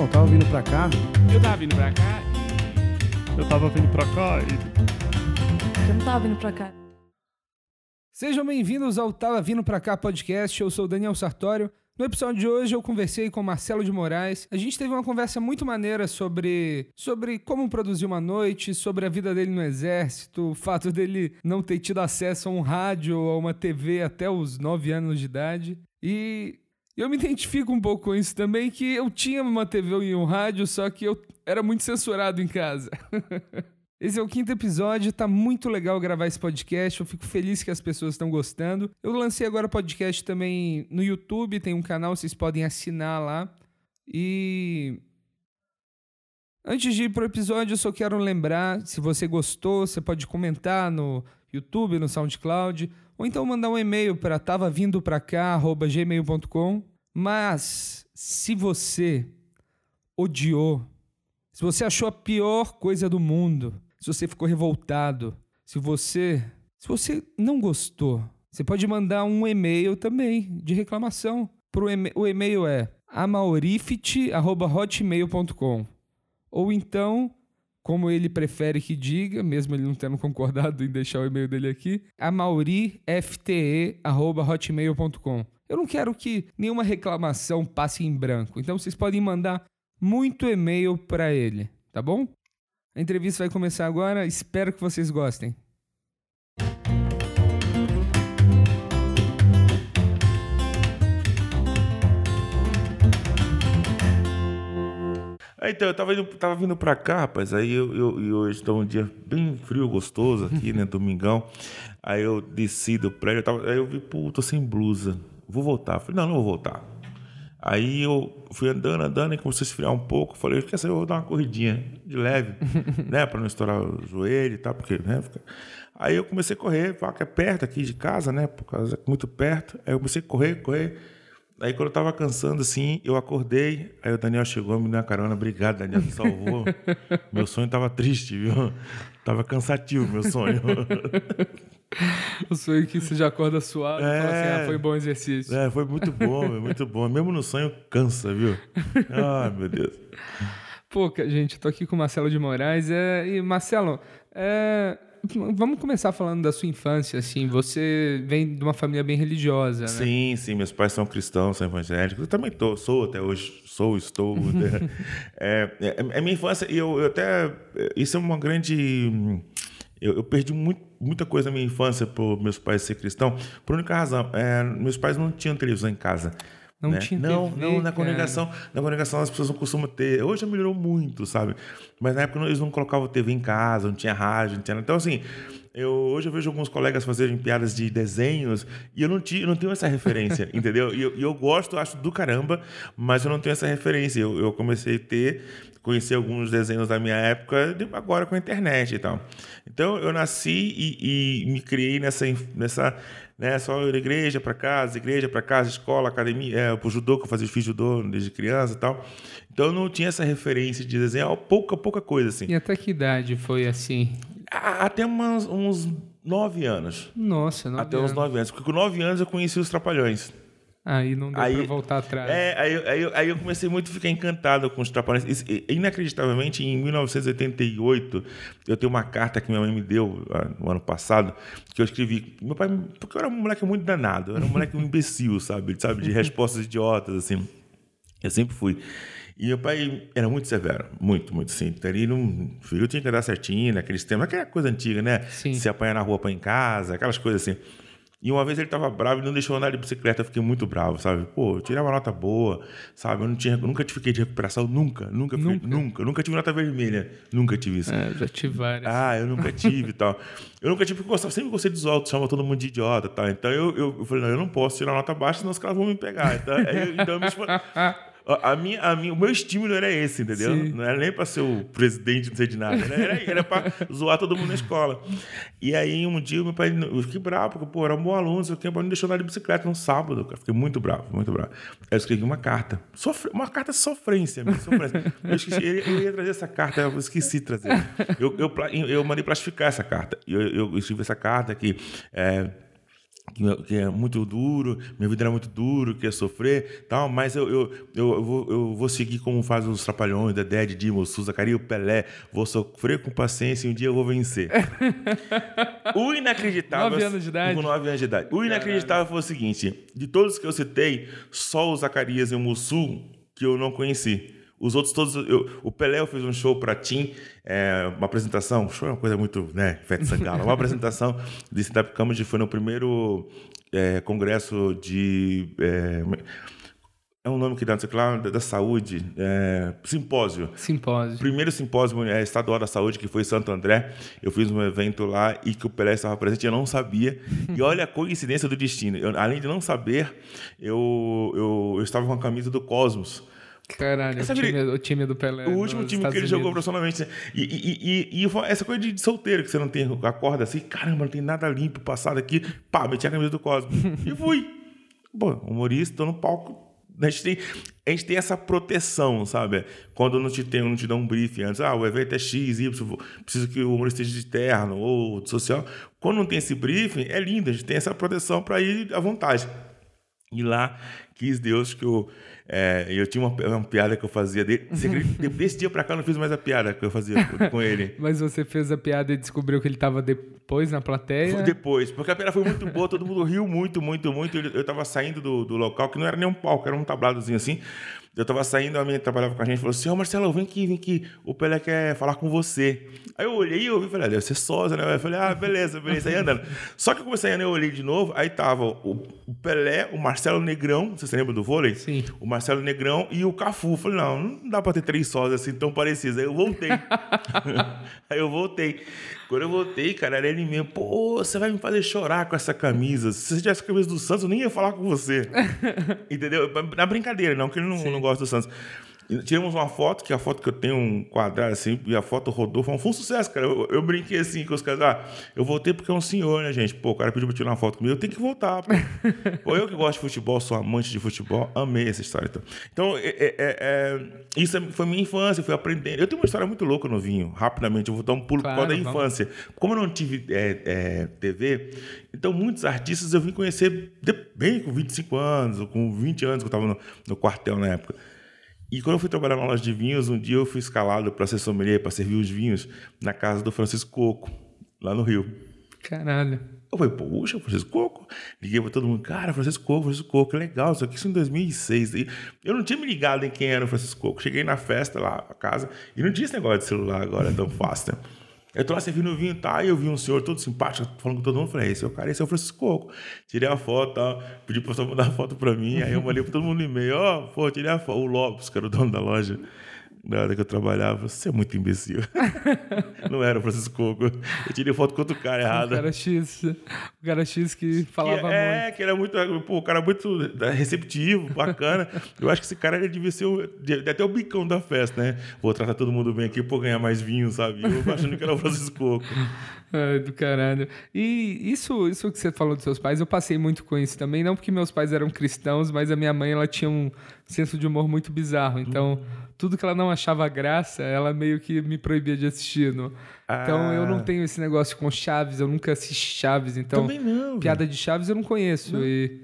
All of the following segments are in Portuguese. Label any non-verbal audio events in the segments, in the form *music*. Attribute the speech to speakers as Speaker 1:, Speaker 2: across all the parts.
Speaker 1: Não, tava vindo pra cá.
Speaker 2: Eu tava vindo pra cá
Speaker 3: Eu tava vindo pra cá e.
Speaker 4: Eu não tava vindo pra cá.
Speaker 1: Sejam bem-vindos ao Tava Vindo Pra Cá podcast. Eu sou o Daniel Sartório. No episódio de hoje eu conversei com Marcelo de Moraes. A gente teve uma conversa muito maneira sobre, sobre como produzir uma noite, sobre a vida dele no exército, o fato dele não ter tido acesso a um rádio ou a uma TV até os 9 anos de idade. E eu me identifico um pouco com isso também, que eu tinha uma TV e um rádio, só que eu era muito censurado em casa. *laughs* Esse é o quinto episódio, tá muito legal gravar esse podcast. Eu fico feliz que as pessoas estão gostando. Eu lancei agora podcast também no YouTube, tem um canal, vocês podem assinar lá. E antes de ir pro episódio, eu só quero lembrar, se você gostou, você pode comentar no YouTube, no SoundCloud, ou então mandar um e-mail para tavavindopracá@gmail.com. Mas se você odiou, se você achou a pior coisa do mundo, se você ficou revoltado, se você, se você não gostou, você pode mandar um e-mail também de reclamação. Pro o e-mail é amaurifit@hotmail.com. Ou então, como ele prefere que diga, mesmo ele não tendo *laughs* concordado em deixar o e-mail dele aqui, amaurifte@hotmail.com. Eu não quero que nenhuma reclamação passe em branco, então vocês podem mandar muito e-mail para ele, tá bom? A entrevista vai começar agora, espero que vocês gostem.
Speaker 5: Aí, então, eu tava, indo, tava vindo pra cá, rapaz, aí eu, eu, eu hoje tá um dia bem frio, gostoso aqui, né, *laughs* domingão. Aí eu desci do prédio, eu tava, aí eu vi, pô, tô sem blusa, vou voltar. Falei, não, não vou voltar. Aí eu fui andando, andando, e começou a esfriar um pouco. Falei, quer saber, eu vou dar uma corridinha de leve, *laughs* né, para não estourar o joelho e tal, porque, né, fica... Aí eu comecei a correr, que é perto aqui de casa, né, por causa muito perto. Aí eu comecei a correr, correr. Aí quando eu tava cansando assim, eu acordei, aí o Daniel chegou, me deu uma carona, obrigado, Daniel, me salvou. *laughs* meu sonho tava triste, viu? Tava cansativo meu sonho. *laughs*
Speaker 1: o sonho que você já acorda suado é, e fala assim, ah, foi bom exercício.
Speaker 5: É, foi muito bom, muito bom. Mesmo no sonho cansa, viu? Ai, meu Deus.
Speaker 1: Pô, gente, tô aqui com o Marcelo de Moraes. É, e, Marcelo, é, vamos começar falando da sua infância, assim. Você vem de uma família bem religiosa, né?
Speaker 5: Sim, sim. Meus pais são cristãos, são evangélicos. Eu também tô, sou até hoje, sou, estou. Né? *laughs* é, é, é, minha infância, e eu, eu, até... Isso é uma grande... Eu, eu perdi muito, muita coisa na minha infância por meus pais ser cristão, por única razão. É, meus pais não tinham televisão em casa.
Speaker 1: Não
Speaker 5: né?
Speaker 1: tinha
Speaker 5: Não,
Speaker 1: TV,
Speaker 5: não, na congregação, cara. na congregação as pessoas não costumam ter. Hoje melhorou muito, sabe? Mas na época eles não colocavam TV em casa, não tinha rádio, não tinha. Então, assim, eu, hoje eu vejo alguns colegas fazerem piadas de desenhos e eu não, tinha, eu não tenho essa referência, *laughs* entendeu? E eu, eu, gosto, acho do caramba, mas eu não tenho essa referência. Eu, eu comecei a ter, conhecer alguns desenhos da minha época agora com a internet e tal. Então eu nasci e, e me criei nessa, nessa né? Só ir igreja para casa, igreja para casa, escola, academia, é, pro judô, que eu fazia fiz judô desde criança e tal. Então eu não tinha essa referência de desenhar pouca, pouca coisa, assim.
Speaker 1: E até que idade foi assim?
Speaker 5: Até umas, uns nove anos.
Speaker 1: Nossa,
Speaker 5: nove Até anos. uns nove anos. Porque com nove anos eu conheci os Trapalhões.
Speaker 1: Aí não deu aí, pra voltar atrás.
Speaker 5: É, aí, aí, aí, eu comecei muito a ficar encantado com os Trapalhões. Inacreditavelmente, em 1988, eu tenho uma carta que minha mãe me deu ah, no ano passado, que eu escrevi. Meu pai, porque eu era um moleque muito danado, eu era um moleque um imbecil, sabe? sabe? De respostas idiotas, assim. Eu sempre fui. E meu pai era muito severo, muito, muito sim. Então, ele não, filho tinha que andar certinho naqueles tempos, aquela coisa antiga, né?
Speaker 1: Sim.
Speaker 5: Se apanhar na rua para em casa, aquelas coisas assim. E uma vez ele estava bravo e não deixou andar de bicicleta, eu fiquei muito bravo, sabe? Pô, eu tirei uma nota boa, sabe? Eu não tinha, nunca fiquei de recuperação, nunca, nunca, nunca, fiquei, nunca, nunca tive nota vermelha, nunca tive isso.
Speaker 1: É, já tive várias.
Speaker 5: Ah, eu nunca tive e tal. Eu nunca tive, porque eu gostava, sempre gostei dos altos, chama todo mundo de idiota e tal. Então eu, eu, eu, falei, não, eu não posso tirar nota baixa, senão os caras vão me pegar. Então, eu, então eu me A minha, a minha, o meu estímulo era esse, entendeu? Sim. Não era nem para ser o presidente, não sei de nada. Né? Era, era para zoar todo mundo na escola. E aí, um dia, meu pai, eu fiquei bravo, porque, pô, era um bom aluno, sei o que, não deixou andar de bicicleta no sábado. Cara. Fiquei muito bravo, muito bravo. Aí eu escrevi uma carta. Sofre, uma carta sofrência, minha, sofrência. Eu, esqueci, ele, ia trazer essa carta, eu esqueci de trazer. Eu, eu, eu, eu mandei plastificar essa carta. Eu, eu escrevi essa carta aqui. É, que, é muito duro, minha vida era muito duro, que ia sofrer, tal, mas eu, eu, eu, eu vou, eu vou seguir como faz os Trapalhões, Dedé, Didi, Mossu, Zacaria, o Pelé, vou sofrer com paciência e um dia eu vou vencer. *laughs* o inacreditável...
Speaker 1: Nove anos de idade?
Speaker 5: Com nove anos de idade. O inacreditável foi o seguinte, de todos que eu citei, só o Zacarias e o Mussu que eu não conheci. Os outros todos, eu- o Pelé eu fiz um show para Tim, é, uma apresentação, show é uma coisa muito, né, Fete Sangala, uma apresentação de stand-up comedy, foi no primeiro é, congresso de... É, é um nome que dá, não sei lá, da, da saúde, é, simpósio.
Speaker 1: Simpósio.
Speaker 5: Primeiro simpósio é, estadual da saúde, que foi em Santo André. Eu fiz um evento lá e que o Pelé estava presente, eu não sabia. E olha a coincidência do destino. Eu, além de não saber, eu, eu, eu estava com a camisa do Cosmos.
Speaker 1: Caralho, o
Speaker 5: Essa
Speaker 1: time, o time do Pelé.
Speaker 5: o último time que
Speaker 1: Estados
Speaker 5: ele jogou
Speaker 1: Unidos.
Speaker 5: profissionalmente. E, e, e, e foi essa coisa de solteiro, que você não tem, acorda assim, caramba, não tem nada limpo passado aqui. Pá, meti a camisa do Cosmos. *laughs* e fui. Pô, humorista, tô no palco. A gente, tem, a gente tem essa proteção, sabe? Quando não te, tem, não te dá um briefing antes, ah, o evento é X, Y, preciso que o humorista esteja de terno ou de social. Quando não tem esse briefing, é lindo, a gente tem essa proteção para ir à vontade. E lá, quis Deus que eu. É, eu tinha uma, uma piada que eu fazia dele. *laughs* Desse dia pra cá eu não fiz mais a piada que eu fazia com ele.
Speaker 1: Mas você fez a piada e descobriu que ele tava depois na plateia.
Speaker 5: Foi Depois, porque a piada foi muito boa, todo mundo riu muito, muito, muito. Eu eu tava saindo do, do local, que não era nem um palco, era um tabladozinho assim. Eu tava saindo, a minha que trabalhava com a gente falou assim: Ô Marcelo, vem aqui, vem aqui, o Pelé quer falar com você. Aí eu olhei e ouvi, falei: ah, deve ser sósia, né? Eu falei: ah, beleza, beleza, aí andando. Só que eu comecei a eu olhei de novo, aí tava o, Pelé, o Marcelo Negrão, você se lembra do vôlei?
Speaker 1: Sim.
Speaker 5: O Marcelo Negrão e o Cafu. Eu Falei: não, não dá pra ter três sósias assim tão parecidos. Aí eu voltei. *laughs* aí eu voltei. Quando eu voltei, cara, era ele mesmo. Pô, você vai me fazer chorar com essa camisa. Se você tivesse a camisa do Santos, eu nem ia falar com você. *laughs* Entendeu? Na brincadeira, não, que ele não, não gosta do Santos. Tiramos uma foto, que é a foto que eu tenho um quadrado assim, e a foto rodou, foi um, foi um sucesso, cara. Eu, eu brinquei assim com os caras, ah, eu voltei porque é um senhor, né, gente? Pô, o cara pediu pra tirar uma foto comigo, eu tenho que voltar, pô. *laughs* pô, eu que gosto de futebol, sou amante de futebol, amei essa história. Então, então é, é- é- é- isso é- foi minha infância, fui aprendendo. Eu tenho uma história muito louca no vinho, rapidamente, eu vou dar um pulo por
Speaker 1: Claro,
Speaker 5: causa da
Speaker 1: vamos.
Speaker 5: infância. Como eu não tive é, TV, então muitos artistas eu vim conhecer de- bem com 25 anos, ou com 20 anos que eu estava no, no quartel na época. E quando eu fui trabalhar na loja de vinhos, um dia eu fui escalado para ser sommelier, para servir os vinhos na casa do Francisco Coco, lá no Rio.
Speaker 1: Caralho.
Speaker 5: Eu falei, poxa, Francisco Coco. Liguei para todo mundo, cara, Francisco Coco, Francisco Coco, legal, isso aqui isso em 2006. E Eu não tinha me ligado em quem era o Francisco Coco. Cheguei na festa lá, a casa, e não tinha esse negócio de celular agora tão fácil, né? Eu tô lá servindo vinho, tá? E eu vi um senhor todo simpático, falando com todo mundo. Falei, esse é o cara, esse é o Francisco Coco. Tirei a foto, tal. Pedi pra pessoa mandar a foto pra mim. Aí eu mandei pra todo mundo no e-mail. Ó, pô, tirei a foto. O Lopes, que era o dono da loja, na hora que eu trabalhava. Você é muito imbecil. *laughs* não era o Francisco Coco. Eu tirei foto com outro cara
Speaker 1: O
Speaker 5: errado.
Speaker 1: cara X. O cara X que falava
Speaker 5: Que-
Speaker 1: muito.
Speaker 5: é, que era muito. Pô, o cara muito receptivo, bacana. Eu acho que esse cara ele devia ser o, até o bicão da festa, né? Vou tratar todo mundo bem aqui por ganhar mais vinho, sabe? Eu achando que era o Francisco Coco.
Speaker 1: Ai, do caralho. E isso, isso que você falou dos seus pais, eu passei muito com isso também. Não porque meus pais eram cristãos, mas a minha mãe ela tinha um senso de humor muito bizarro. Então, tudo que ela não achava graça, ela meio que me proibia de assistir. no- Então, eu não
Speaker 5: Ah.
Speaker 1: tenho esse negócio com Chaves, eu nunca assisti Chaves. Então,
Speaker 5: Também não.
Speaker 1: piada de Chaves eu não conheço. E,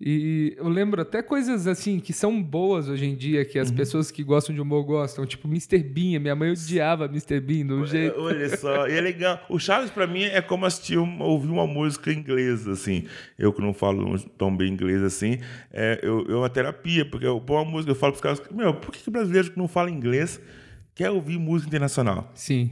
Speaker 1: e eu lembro até coisas assim que são boas hoje em dia, que
Speaker 5: Uhum.
Speaker 1: as pessoas que gostam de humor gostam. Tipo, Mr. Bean. Minha mãe odiava Mr. Bean do jeito.
Speaker 5: Olha só, e é legal. O Chaves, pra mim, é como assistir, um- ouvir uma música inglesa, assim. Eu que não falo tão bem inglês assim, é, eu, eu uma terapia, porque eu ponho uma música, eu falo pros caras, meu, por que, que brasileiro que não fala inglês quer ouvir música internacional?
Speaker 1: Sim.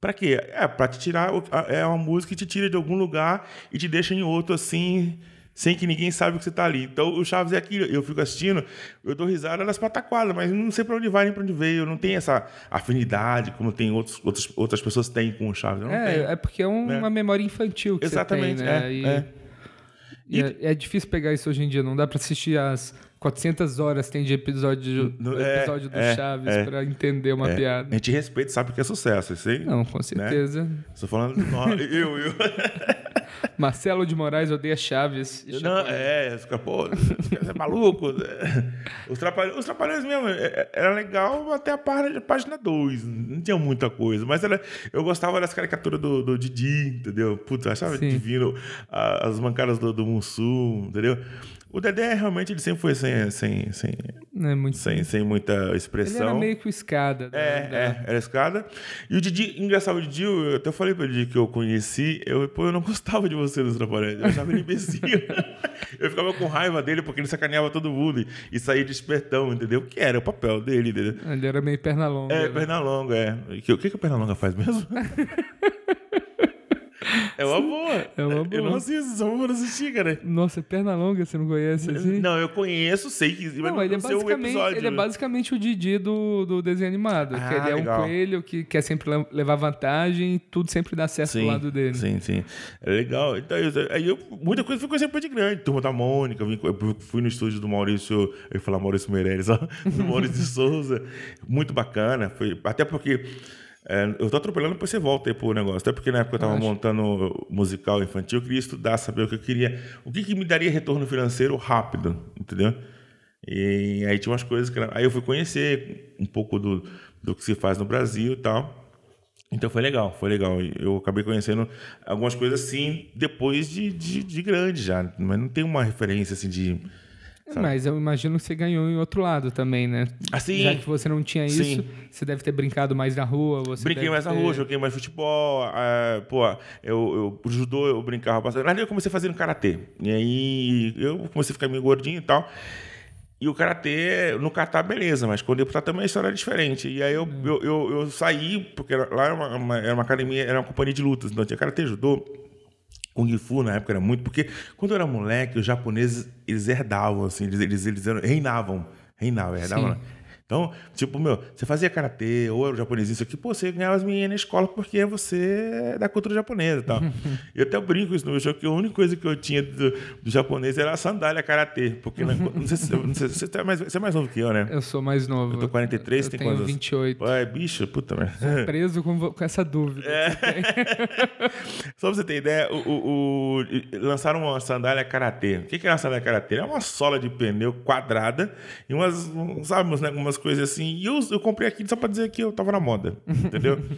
Speaker 5: Pra quê? É, pra te tirar. É uma música que te tira de algum lugar e te deixa em outro assim, sem que ninguém saiba que você tá ali. Então o Chaves é aquilo. Eu fico assistindo, eu dou risada das pataquadas, mas não sei pra onde vai nem pra onde veio. Eu não tenho essa afinidade como tem outros, outros, outras pessoas têm com o Chaves. Não tenho.
Speaker 1: É, é porque é um-
Speaker 5: né?
Speaker 1: uma memória infantil que
Speaker 5: Exatamente,
Speaker 1: você tem, né?
Speaker 5: é,
Speaker 1: e,
Speaker 5: é.
Speaker 1: e é, é difícil pegar isso hoje em dia. Não dá pra assistir as 400 horas tem de episódio,
Speaker 5: No-
Speaker 1: do
Speaker 5: é,
Speaker 1: episódio do
Speaker 5: é,
Speaker 1: Chaves
Speaker 5: é.
Speaker 1: pra entender uma
Speaker 5: É,
Speaker 1: piada.
Speaker 5: A gente respeita, sabe que é sucesso. Isso aí.
Speaker 1: Não, com certeza.
Speaker 5: Estou falando de nós. *laughs* eu, eu. *laughs*
Speaker 1: Marcelo de Moraes odeia Chaves.
Speaker 5: Não, é, pô, você é maluco. Os trapalhões, os trapalhões mesmo, é- é- era legal até a página, página 2, não tinha muita coisa, mas era, eu gostava das caricaturas do, do Didi, entendeu? Puta, eu achava
Speaker 1: Sim.
Speaker 5: divino as mancadas do, do Mussum, entendeu? O Dedé realmente ele sempre foi sem, sem, sem,
Speaker 1: é muito.
Speaker 5: sem, sem muita
Speaker 1: Ele era
Speaker 5: expressão.
Speaker 1: meio que o escada. da-
Speaker 5: É,
Speaker 1: da-
Speaker 5: é, era escada. E o Didi, engraçado, o Didi, eu até falei pra Didi que eu conheci, eu, pô, eu não gostava de você nos Trapalhões, eu achava ele imbecil. *laughs* eu ficava com raiva dele porque ele sacaneava todo mundo e, saía de espertão, entendeu? Que era o papel dele, entendeu?
Speaker 1: Ele era meio perna longa.
Speaker 5: É,
Speaker 1: né?
Speaker 5: perna longa, é. O que, o que que a perna longa faz mesmo? *laughs* é uma boa.
Speaker 1: É uma
Speaker 5: Eu
Speaker 1: boa.
Speaker 5: não assisto, só vou assistir, cara.
Speaker 1: Nossa, perna longa, você não conhece assim?
Speaker 5: Não, eu conheço, sei que.
Speaker 1: Não, ele é, basicamente,
Speaker 5: episódio.
Speaker 1: ele é basicamente o Didi do, do desenho animado. que
Speaker 5: Ah,
Speaker 1: ele é
Speaker 5: legal.
Speaker 1: um coelho que quer sempre le- levar vantagem e tudo sempre dá certo do lado dele.
Speaker 5: Sim, sim. É legal. Então, eu- aí eu, muita coisa conhecendo depois de grande. Turma da Mônica, vim- eu fui no estúdio do Maurício, eu ia falar Maurício Meirelles, ó, *laughs* do Maurício de Souza. Muito bacana. Foi, até porque é, eu tô atropelando, depois você volta aí pro negócio. Até porque na época eu tava
Speaker 1: Acho.
Speaker 5: montando musical infantil, eu queria estudar, saber o que eu queria. O que, que me daria retorno financeiro rápido, entendeu? E aí tinha umas coisas que. Aí eu fui conhecer um pouco do, do que se faz no Brasil e tal. Então foi legal, foi legal. Eu acabei conhecendo algumas coisas assim depois de, de, de grande já. Mas não tem uma referência assim de. Sabe?
Speaker 1: Mas eu imagino que você ganhou em outro lado também, né?
Speaker 5: Assim,
Speaker 1: Já que você não tinha isso,
Speaker 5: Sim.
Speaker 1: você deve ter brincado mais na rua. Você
Speaker 5: Brinquei mais na
Speaker 1: ter-
Speaker 5: rua, joguei mais futebol. ah, pô, eu, eu, judô eu brincava bastante. Lá eu comecei fazendo karatê. E aí eu comecei a ficar meio gordinho e tal. E o karatê, no kata, beleza, mas quando eu pro tatame a história era diferente. E aí eu, eu, eu, eu saí, porque lá era uma, uma- era uma academia, era uma companhia de lutas. Então tinha karatê, judô. Kung Fu na época era muito, porque quando eu era moleque, os japoneses, eles herdavam, assim, eles, eles, eles reinavam, reinavam, herdavam.
Speaker 1: Sim.
Speaker 5: Então, tipo, meu, você fazia karatê ou era japonês, isso aqui, pô, você ganhava as meninas na escola porque você é da cultura japonesa e tal. *laughs* eu até brinco isso no meu show, que a única coisa que eu tinha do, do japonês era a sandália karatê, porque na- *laughs* não sei se não sei se você, é mais, você é mais novo que eu, né?
Speaker 1: Eu sou mais novo.
Speaker 5: Eu tô 43,
Speaker 1: eu
Speaker 5: tem
Speaker 1: tenho
Speaker 5: quantos?
Speaker 1: 28.
Speaker 5: Ué, bicho, puta merda.
Speaker 1: Preso com, com essa dúvida. *laughs*
Speaker 5: Só pra você ter ideia, o, o- o- lançaram uma sandália karatê. O que é uma sandália karatê? É uma sola de pneu quadrada e umas, um, sabe, umas, né, umas coisas assim. E eu, eu comprei aqui só pra dizer que eu tava na moda, entendeu? *laughs*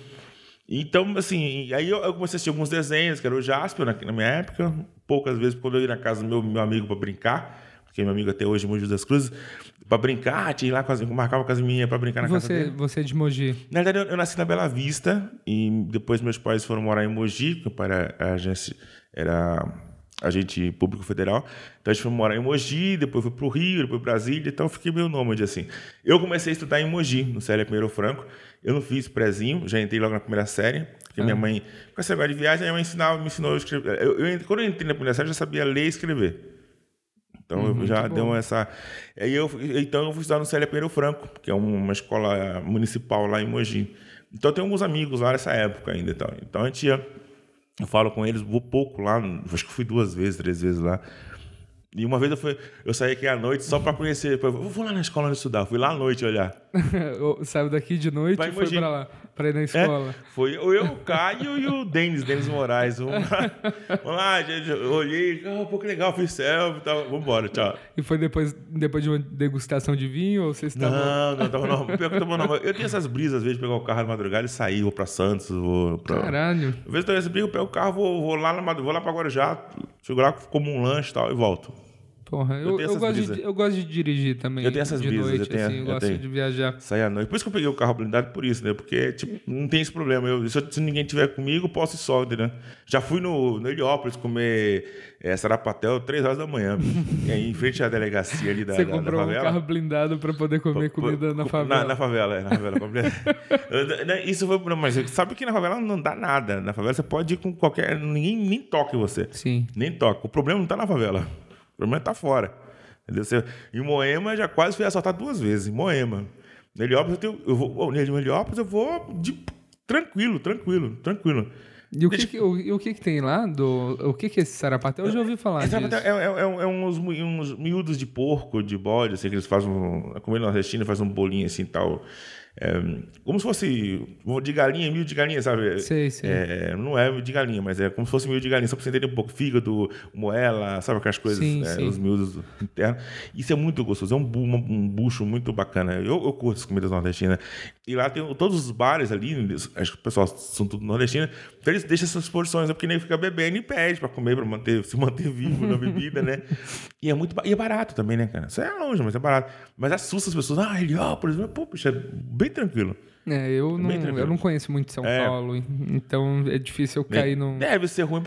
Speaker 5: Então, assim, aí eu, eu comecei a assistir alguns desenhos, que era o Jasper na, na minha época. Poucas vezes, quando eu ia na casa do meu, meu amigo pra brincar, porque meu amigo até hoje, Mogi das Cruzes, pra brincar, tinha lá, com as- marcava com as minhas pra brincar na casa
Speaker 1: Você,
Speaker 5: dele.
Speaker 1: você é de Mogi.
Speaker 5: Na verdade, eu, eu nasci na Bela Vista e depois meus pais foram morar em Mogi, que o pai era agência, era agente público federal. Então a gente foi morar em Mogi, depois fui pro Rio, depois Brasília, então eu fiquei meio nômade assim. Eu comecei a estudar em Mogi, no Célia Pinheiro Franco. Eu não fiz prézinho, já entrei logo na primeira série, porque minha mãe, com esse negócio de viagem, minha mãe ensinava, me ensinou a escrever. Eu, eu- quando eu entrei na primeira série, eu já sabia ler e escrever. Então eu já deu essa. Aí eu, então eu fui estudar no Célia Pereira Franco, que é uma escola municipal lá em Mogi. Então eu tenho alguns amigos lá nessa época ainda. Então, então a gente ia. Eu falo com eles, vou pouco lá, acho que fui duas vezes, três vezes lá. E uma vez eu, fui, eu saí aqui à noite só para conhecer. Eu vou lá na escola estudar. Fui lá à noite olhar. *laughs*
Speaker 1: Saiu daqui de noite e foi pra lá, pra ir na
Speaker 5: É,
Speaker 1: escola.
Speaker 5: foi eu, o Caio e o Denis, Denis Moraes. Vamos lá, *laughs* vamos lá gente, eu olhei, oh, pô, que legal, fiz selfie e tal. Vambora, tchau.
Speaker 1: E foi depois, depois de uma degustação de vinho ou vocês estavam.
Speaker 5: Não, não, tava normal. Pior que eu tava normal. Eu tenho essas brisas, às vezes, de pegar o carro de madrugada e sair, vou pra Santos, vou pra.
Speaker 1: Caralho.
Speaker 5: Às vezes eu tenho essa briga, eu pego o carro, vou, vou lá na vou lá pra Guarujá, chego lá, como um lanche e tal, e volto.
Speaker 1: Porra, eu, eu,
Speaker 5: essas
Speaker 1: gosto de, eu gosto de dirigir também.
Speaker 5: Eu tenho essas
Speaker 1: de
Speaker 5: brisas,
Speaker 1: noite,
Speaker 5: eu tenho-
Speaker 1: assim, eu,
Speaker 5: eu
Speaker 1: gosto
Speaker 5: tenho.
Speaker 1: de viajar.
Speaker 5: Sair à noite. Por isso que eu peguei o carro blindado por isso, né? Porque, tipo, não tem esse problema. Eu, se, eu- se ninguém tiver comigo, eu posso ir só, entendeu? Já fui no, no Heliópolis comer é, sarapatel três horas da manhã. aí, em frente à delegacia ali da,
Speaker 1: Você
Speaker 5: da, da
Speaker 1: comprou um
Speaker 5: favela.
Speaker 1: carro blindado pra poder comer comida na favela.
Speaker 5: Na, na favela, é, na favela. *laughs* Eu- né, Isso foi. não, Mas sabe que na favela não dá nada. Na favela você pode ir com qualquer. Ninguém nem toca em você.
Speaker 1: Sim.
Speaker 5: Nem toca. O problema não tá na favela. O problema tá fora. Entendeu? Você, em Moema já quase fui assaltado duas vezes. Em Moema. No Heliópolis eu, tenho, eu vou. No Heliópolis eu vou de, tranquilo, tranquilo, tranquilo.
Speaker 1: E o que, que- o, e o que que tem lá? Do, o que que é esse sarapatel? Eu já ouvi falar
Speaker 5: Essa
Speaker 1: disso.
Speaker 5: é, é, é, é uns, uns miúdos de porco, de bode, assim, que eles fazem. Um, a comida nordestina faz um bolinho assim tal. É, como se fosse de galinha, mil de galinha, sabe?
Speaker 1: Sei, sei.
Speaker 5: É, não é mil de galinha, mas é como se fosse mil de galinha, só pra você entender um pouco. Fígado, moela, sabe aquelas coisas,
Speaker 1: Sim,
Speaker 5: é,
Speaker 1: sim.
Speaker 5: os miúdos internos. Isso é muito gostoso, é um, bu- um bucho muito bacana. Eu, eu curto as comidas nordestinas. E lá tem todos os bares ali, acho que o pessoal são tudo nordestinos, então eles deixam essas porções, é porque nem fica bebendo e pede pra comer, pra manter, se manter vivo na bebida, né? *laughs* E é muito e é barato também, né, cara? Isso é longe, mas é barato. Mas assusta as pessoas. Ah, Heliópolis, pô, bicho, é bem tranquilo.
Speaker 1: É, eu não,
Speaker 5: tranquilo.
Speaker 1: eu não conheço muito São
Speaker 5: É.
Speaker 1: Paulo, então é difícil eu cair num.
Speaker 5: Deve ser ruim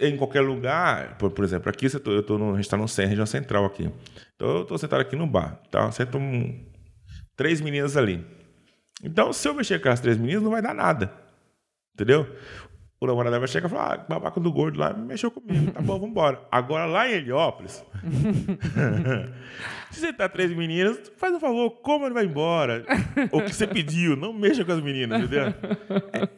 Speaker 5: em qualquer lugar. Por, por exemplo, aqui eu tô, eu tô no, a gente tá no centro, região central aqui. Então eu tô sentado aqui no bar. Tá? Sento um, três meninas ali. Então, se eu mexer com as três meninas, não vai dar nada. Entendeu? O namorado vai chegar e falar: ah, babaca do gordo lá mexeu comigo. Tá bom, vambora. *laughs* Agora lá em Heliópolis. *laughs* se você tá três meninas, faz um favor, coma e vai embora. o que você pediu, não mexa com as meninas, entendeu?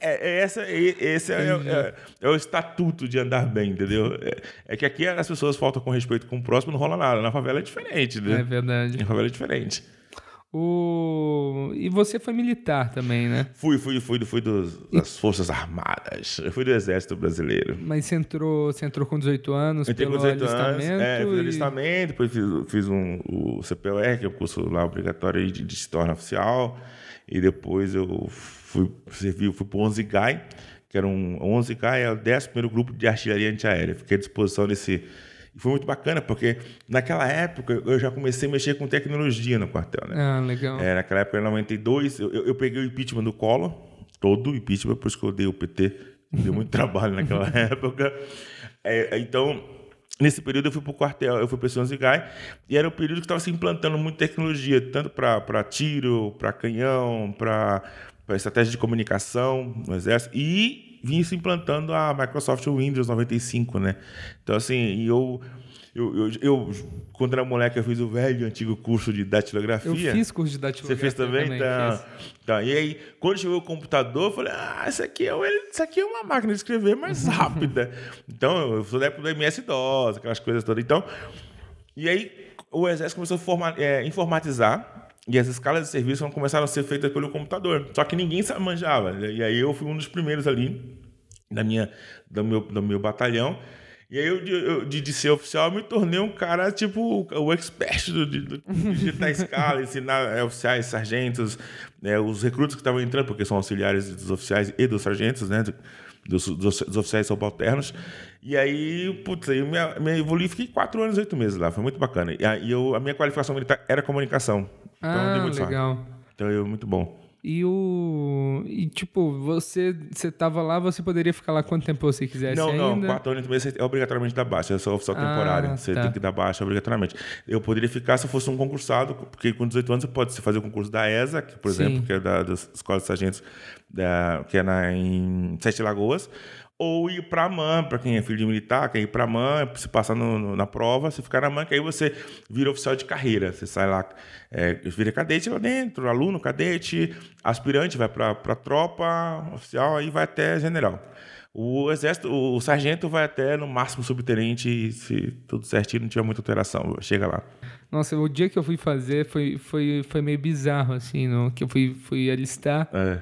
Speaker 5: É, é essa, é, esse é, é- é o estatuto de andar bem, entendeu? É, é que aqui as pessoas faltam com respeito com o próximo, não rola nada. Na favela é diferente,
Speaker 1: É
Speaker 5: né?
Speaker 1: verdade.
Speaker 5: Na favela é diferente.
Speaker 1: O... E você foi militar também, né?
Speaker 5: Fui, fui, fui, fui dos, das Forças Armadas. Eu fui do Exército Brasileiro.
Speaker 1: Mas você entrou, você entrou com 18 anos
Speaker 5: Entrei com
Speaker 1: pelo
Speaker 5: 18 anos,
Speaker 1: alistamento.
Speaker 5: é, fiz
Speaker 1: e-
Speaker 5: alistamento, depois fiz, fiz um, o CPOR, que é o curso lá obrigatório de, de se torna oficial, e depois eu fui servi, fui para o 11 GAI, que era um o 11 GAI é o 11º grupo de artilharia antiaérea. Fiquei à disposição desse e foi muito bacana, porque naquela época eu já comecei a mexer com tecnologia no quartel, né?
Speaker 1: Ah, legal.
Speaker 5: É, naquela época, em 92, eu, eu, peguei o impeachment do Collor, todo o impeachment, por isso que eu odeio o PT. Deu muito *laughs* trabalho naquela *laughs* época. É, então, nesse período eu fui para o quartel, eu fui para esse 11 GAI, e era o período que estava se implantando muita tecnologia, tanto para tiro, para canhão, para estratégia de comunicação no Exército, e vinha se implantando a Microsoft Windows 95, né? Então, assim, eu... Eu, eu, eu, quando era moleque, eu fiz o velho antigo curso de datilografia.
Speaker 1: Eu fiz curso de datilografia
Speaker 5: Você fez também? Tá. tá. E aí, quando chegou o computador, eu falei, ah, isso aqui é, isso aqui é uma máquina de escrever mais *laughs* rápida. então, eu sou da época do MS-DOS, aquelas coisas todas. Então, e aí, o Exército começou a forma- é, informatizar e as escalas de serviço começaram a ser feitas pelo computador. Só que ninguém sa- manjava. E aí, eu fui um dos primeiros ali da minha, do, meu, do meu batalhão. E aí, eu, eu, de, de ser oficial, eu me tornei um cara, tipo, o, expert do, do, de digitar escala, ensinar é, oficiais, sargentos, né, os recrutas que estavam entrando, porque são auxiliares dos oficiais e dos sargentos, né? Dos, dos, dos oficiais subalternos. E aí, putz, eu me, me evolui, fiquei quatro anos oito meses lá, foi muito bacana. E aí, eu, a minha qualificação militar era comunicação. Então,
Speaker 1: Ah,
Speaker 5: muito sorte.
Speaker 1: legal.
Speaker 5: Então, eu, muito bom.
Speaker 1: E o. E tipo, você, você tava lá, você poderia ficar lá quanto tempo você quisesse
Speaker 5: Não, não,
Speaker 1: ainda?
Speaker 5: quatro anos e meio você é obrigatoriamente da baixa. Eu sou oficial
Speaker 1: Ah,
Speaker 5: temporário. Você
Speaker 1: tá.
Speaker 5: tem que dar baixa obrigatoriamente. Eu poderia ficar se eu fosse um concursado, porque com 18 anos você pode fazer o concurso da ESA, que, por
Speaker 1: Sim.
Speaker 5: exemplo, que é da, da Escola de Sargentos, da, que é na, em Sete Lagoas. Ou ir para a MAN, para quem é filho de militar, quer ir para a MAN, se passar no- no- na prova, você ficar na MAN, que aí você vira oficial de carreira. Você sai lá, é, vira cadete lá dentro, aluno, cadete, aspirante, vai para a tropa, oficial, aí vai até general. O exército, o sargento vai até no máximo subtenente se tudo certinho não tiver muita alteração, chega lá.
Speaker 1: Nossa, o dia que eu fui fazer foi, foi, foi meio bizarro, assim, no, que eu fui, fui alistar
Speaker 5: É.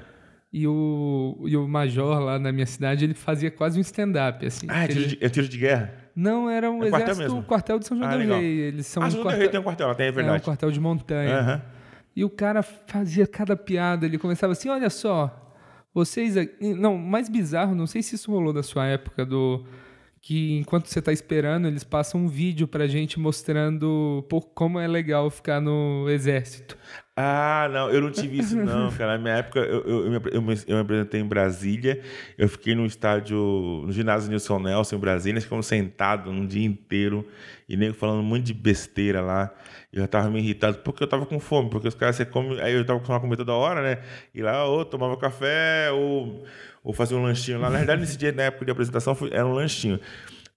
Speaker 1: e o, e o major lá na minha cidade, ele fazia quase um stand-up, assim.
Speaker 5: Ah, é
Speaker 1: Ele-
Speaker 5: tiro, de, é tiro de guerra?
Speaker 1: Não, era um
Speaker 5: É quartel
Speaker 1: exército,
Speaker 5: mesmo?
Speaker 1: o quartel de São João
Speaker 5: Ah,
Speaker 1: del. Rei. Eles são
Speaker 5: ah,
Speaker 1: um
Speaker 5: São
Speaker 1: quartel,
Speaker 5: Rei tem um quartel lá, tem, é
Speaker 1: é um
Speaker 5: verdade.
Speaker 1: quartel de montanha.
Speaker 5: Aham.
Speaker 1: E o cara fazia cada piada, ele começava assim, olha só, vocês... aqui-" Não, mais bizarro, não sei se isso rolou da sua época, do... Que enquanto você tá esperando, eles passam um vídeo pra gente mostrando pô, como é legal ficar no exército.
Speaker 5: Ah, não, eu não tive isso não, *laughs* cara. Na minha época, eu, eu, eu, me, eu me- me apresentei em Brasília, eu fiquei no estádio, no ginásio Nilson Nelson em Brasília, ficamos sentados um dia inteiro, e nego falando um monte de besteira lá. Eu já tava meio irritado, porque eu tava com fome, porque os caras, você come, aí eu tava acostumado a comer toda hora, né? E lá, ou tomava café, ou, ou fazia um lanchinho lá. Na verdade, nesse dia, na época de apresentação, era um lanchinho.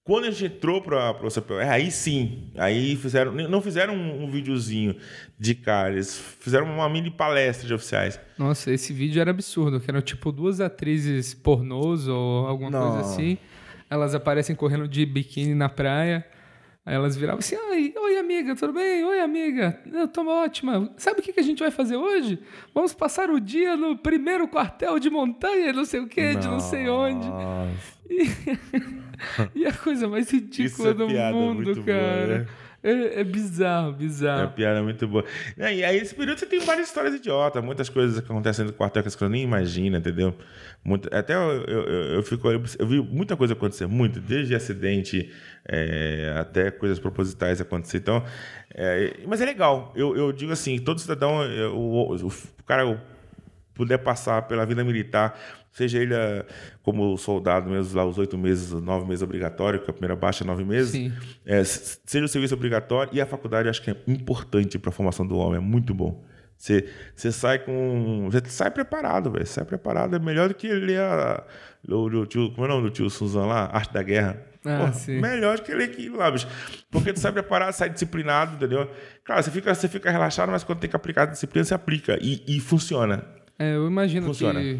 Speaker 5: Quando a gente entrou para o CPOR, aí sim, aí fizeram, não fizeram um, um videozinho de cara, eles fizeram uma mini palestra de oficiais.
Speaker 1: Nossa, esse vídeo era absurdo, que eram tipo duas atrizes pornôs ou alguma
Speaker 5: Não.
Speaker 1: coisa assim. Elas aparecem correndo de biquíni na praia. Aí elas viravam assim: Oi, oi, amiga, tudo bem? Oi, amiga. Eu tô ótima. Sabe o que a gente vai fazer hoje? Vamos passar o dia no primeiro quartel de montanha, não sei o quê, de não sei onde.
Speaker 5: Nossa.
Speaker 1: E, *laughs* e a coisa mais
Speaker 5: Isso
Speaker 1: ridícula
Speaker 5: é
Speaker 1: do mundo,
Speaker 5: muito boa,
Speaker 1: cara.
Speaker 5: né?
Speaker 1: É, é bizarro,
Speaker 5: É uma
Speaker 1: bizarro.
Speaker 5: piada muito boa. E aí, esse período você tem várias histórias idiotas, muitas coisas que acontecem no quartel que pessoas nem imaginam, entendeu? Muito- até eu, eu, eu, eu fico, eu vi muita coisa acontecer, muito, desde acidente é, até coisas propositais acontecer. Então, é, mas é legal. Eu, eu digo assim, todo cidadão, é, o, o, o cara puder passar pela vida militar, seja ele ah, como soldado mesmo, lá os oito meses, nove meses obrigatório, que a primeira baixa é nove meses,
Speaker 1: Sim.
Speaker 5: é, seja o serviço obrigatório e a faculdade acho que é importante para a formação do homem, é muito bom. Você você sai com. Você sai preparado, velho. Sai preparado. É melhor do que ler a, o, tio. Como é o nome do tio Suzan lá? Arte da Guerra.
Speaker 1: Ah,
Speaker 5: Porra,
Speaker 1: sim.
Speaker 5: Melhor do que ler aquilo lá, bicho. Porque tu sai preparado, sai disciplinado, entendeu? Claro, você fica, você fica relaxado, mas quando tem que aplicar a disciplina, você aplica. E, e funciona.
Speaker 1: É, eu imagino
Speaker 5: Funciona.
Speaker 1: que.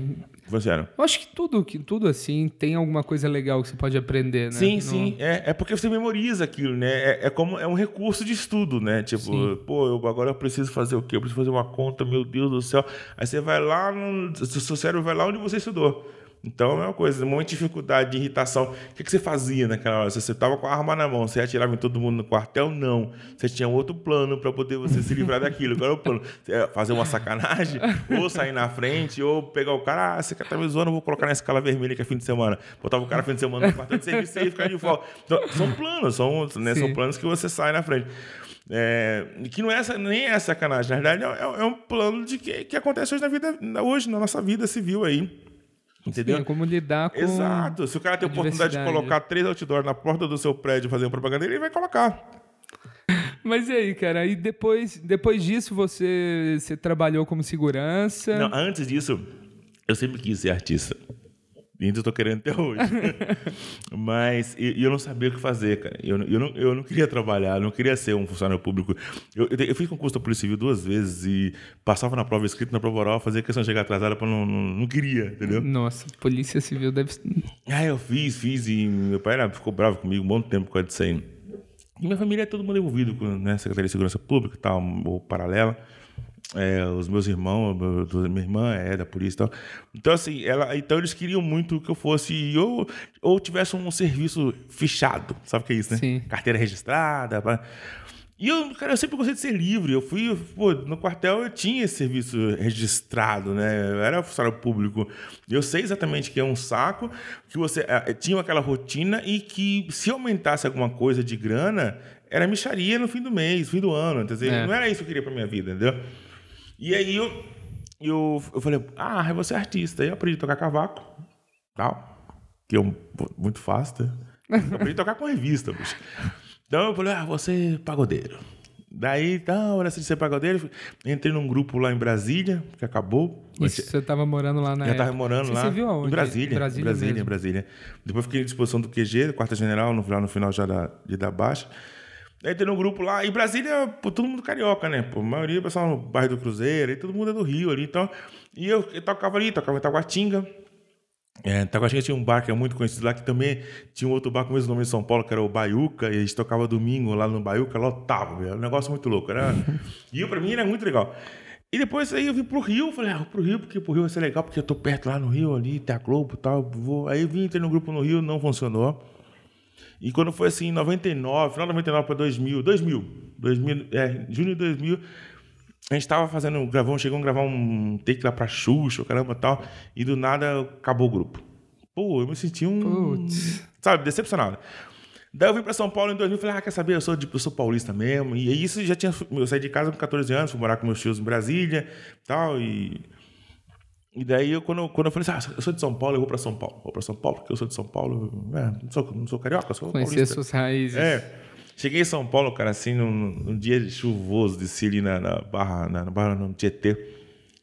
Speaker 5: Funciona.
Speaker 1: Eu acho que tudo, que tudo assim tem alguma coisa legal que você pode aprender, né?
Speaker 5: Sim,
Speaker 1: No-
Speaker 5: sim. É, é porque você memoriza aquilo, né? É, é como é um recurso de estudo, né? Tipo,
Speaker 1: Sim.
Speaker 5: pô, eu, agora eu preciso fazer o quê? Eu preciso fazer uma conta, meu Deus do céu. Aí você vai lá, no, seu cérebro vai lá onde você estudou. Então é uma coisa, um momento de dificuldade, de irritação. O que, que você fazia naquela hora? Você estava com a arma na mão, você atirava em todo mundo no quartel? Não. Você tinha outro plano para poder você se livrar *laughs* daquilo. Qual era o plano? Ia fazer uma sacanagem, ou sair na frente, ou pegar o cara, ah, você tá me zoando, vou colocar na escala vermelha que é fim de semana. Botava o cara fim de semana no quartel de serviço e ficar de folga. Então, são planos, são, né, são planos que você sai na frente. É, que não é essa- nem é sacanagem, na verdade é, é um plano de que, que acontece hoje na vida, hoje na nossa vida civil aí. Entendeu?
Speaker 1: Sim, como lidar com.
Speaker 5: Exato. Se o cara tem a oportunidade de colocar três outdoors na porta do seu prédio fazendo propaganda, ele vai colocar. *laughs*
Speaker 1: Mas e aí, cara? E depois, depois disso você, você trabalhou como segurança?
Speaker 5: Não, antes disso, eu sempre quis ser artista. E ainda estou querendo até hoje. *laughs* Mas e, e eu não sabia o que fazer, cara. Eu, não- eu, não, eu não queria trabalhar, eu não queria ser um funcionário público. Eu, eu, eu fiz concurso da Polícia Civil duas vezes e passava na prova escrita, na prova oral, fazia questão de chegar atrasada para não, não, não queria, entendeu?
Speaker 1: Nossa, Polícia Civil deve.
Speaker 5: Ah, eu fiz, fiz, e meu pai era, ficou bravo comigo um bom tempo por causa disso aí. E minha família é todo mundo envolvido com né, Secretaria de Segurança Pública e tal, ou paralela. É, os meus irmãos, minha irmã é da polícia e tal. Então, assim, ela, então eles queriam muito que eu fosse ou, ou tivesse um serviço fichado, sabe o que é isso, né?
Speaker 1: Sim.
Speaker 5: Carteira registrada. pá. E eu, cara, eu sempre gostei de ser livre. Eu fui, pô, no quartel eu tinha esse serviço registrado, né? Eu era funcionário público. Eu sei exatamente que é um saco, que você eh, tinha aquela rotina e que se aumentasse alguma coisa de grana, era micharia no fim do mês, fim do ano. Dizer,
Speaker 1: É.
Speaker 5: não era isso que eu queria pra minha vida, entendeu? E aí eu, eu, eu falei, ah, vou ser artista. Aí eu aprendi a tocar cavaco, tal, que é um- muito fácil, né? Eu aprendi a tocar com revista, bicho. Então eu falei, ah, vou ser pagodeiro. Daí, tá, hora de ser pagodeiro. Entrei num grupo lá em Brasília, que acabou.
Speaker 1: Isso, você tava morando lá na
Speaker 5: Já
Speaker 1: época.
Speaker 5: tava morando
Speaker 1: Você
Speaker 5: lá.
Speaker 1: Você viu aonde?
Speaker 5: Em Brasília.
Speaker 1: Brasília,
Speaker 5: Brasília,
Speaker 1: mesmo.
Speaker 5: Brasília. Depois fiquei à disposição do QG, quarta general, no final, no final já da, de dar baixa. Aí tem um grupo lá. E Brasília, pô, todo mundo carioca, né? Pô, a maioria pessoal no bairro do Cruzeiro, e todo mundo é do Rio ali. Então, e eu, eu tocava ali, tocava em Taguatinga. É, Taguatinga tinha um bar que é muito conhecido lá, que também tinha um outro bar com o mesmo nome em São Paulo, que era o Baiuca, e a gente tocava domingo lá no Baiuca, lotava. Era um negócio muito louco. Era... *laughs* e eu, pra mim era muito legal. E depois aí eu vim pro Rio, falei, ah, pro Rio, porque pro Rio vai ser legal, porque eu tô perto lá no Rio, ali, tem a Globo e tal. Vou... Aí eu vim, entrei no grupo no Rio, não funcionou. E quando foi assim, em 99, final de 99 para 2000, 2000, 2000 é, junho de 2000, a gente tava fazendo, gravamos, chegamos a gravar um take lá pra Xuxa, caramba tal, e do nada acabou o grupo. Pô, eu me senti um.
Speaker 1: Putz.
Speaker 5: Sabe, decepcionado. Daí eu vim pra São Paulo em 2000 e falei, ah, quer saber, eu sou, de, eu sou paulista mesmo. E isso já tinha. Eu saí de casa com 14 anos, fui morar com meus tios em Brasília tal, e. E daí, eu, quando, eu- quando eu falei assim, ah, eu sou de São Paulo, eu vou pra São Paulo. Vou pra São Paulo, porque eu sou de São Paulo. É, não, sou, não sou carioca, sou
Speaker 1: Conhecer
Speaker 5: paulista.
Speaker 1: suas raízes.
Speaker 5: É. Cheguei em São Paulo, cara, assim, num, num dia chuvoso, desci ali na, na barra, na, na barra no Tietê.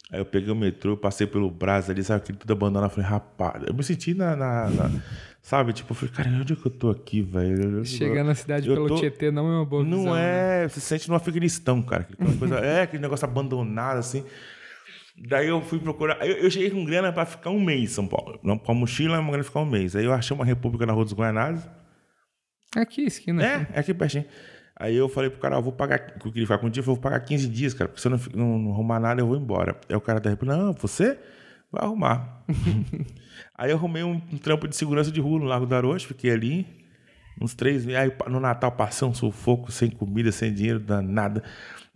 Speaker 5: Aí eu peguei o metrô, passei pelo Brás ali, sabe, aquele tudo abandonado. Eu falei, rapaz, eu me senti na. na- na- sabe, tipo, eu falei, cara, onde é que eu tô aqui, velho?
Speaker 1: Chegar na cidade
Speaker 5: eu
Speaker 1: pelo
Speaker 5: tô-
Speaker 1: Tietê não é uma boa
Speaker 5: Não
Speaker 1: visão. né?
Speaker 5: é, você se sente no Afeganistão, cara. Coisa, *laughs* é, aquele negócio abandonado, assim. Daí eu fui procurar. Eu, eu cheguei com grana pra ficar um mês em São Paulo. Não, com a mochila, uma grana ficar um mês. Aí eu achei uma república na Rua dos Guanás.
Speaker 1: Aqui, esquina.
Speaker 5: É, é aqui pertinho. Aí eu falei pro cara, ó, vou pagar, que eu queria ficar contigo, eu falei, vou pagar 15 dias, cara, porque se eu não, não, não arrumar nada, eu vou embora. Aí o cara da República, não, você vai arrumar. *laughs* aí eu arrumei um, um trampo de segurança de rua no Lago do Arocho, fiquei ali uns três meses. Aí no Natal passei um sufoco, sem comida, sem dinheiro, da- nada.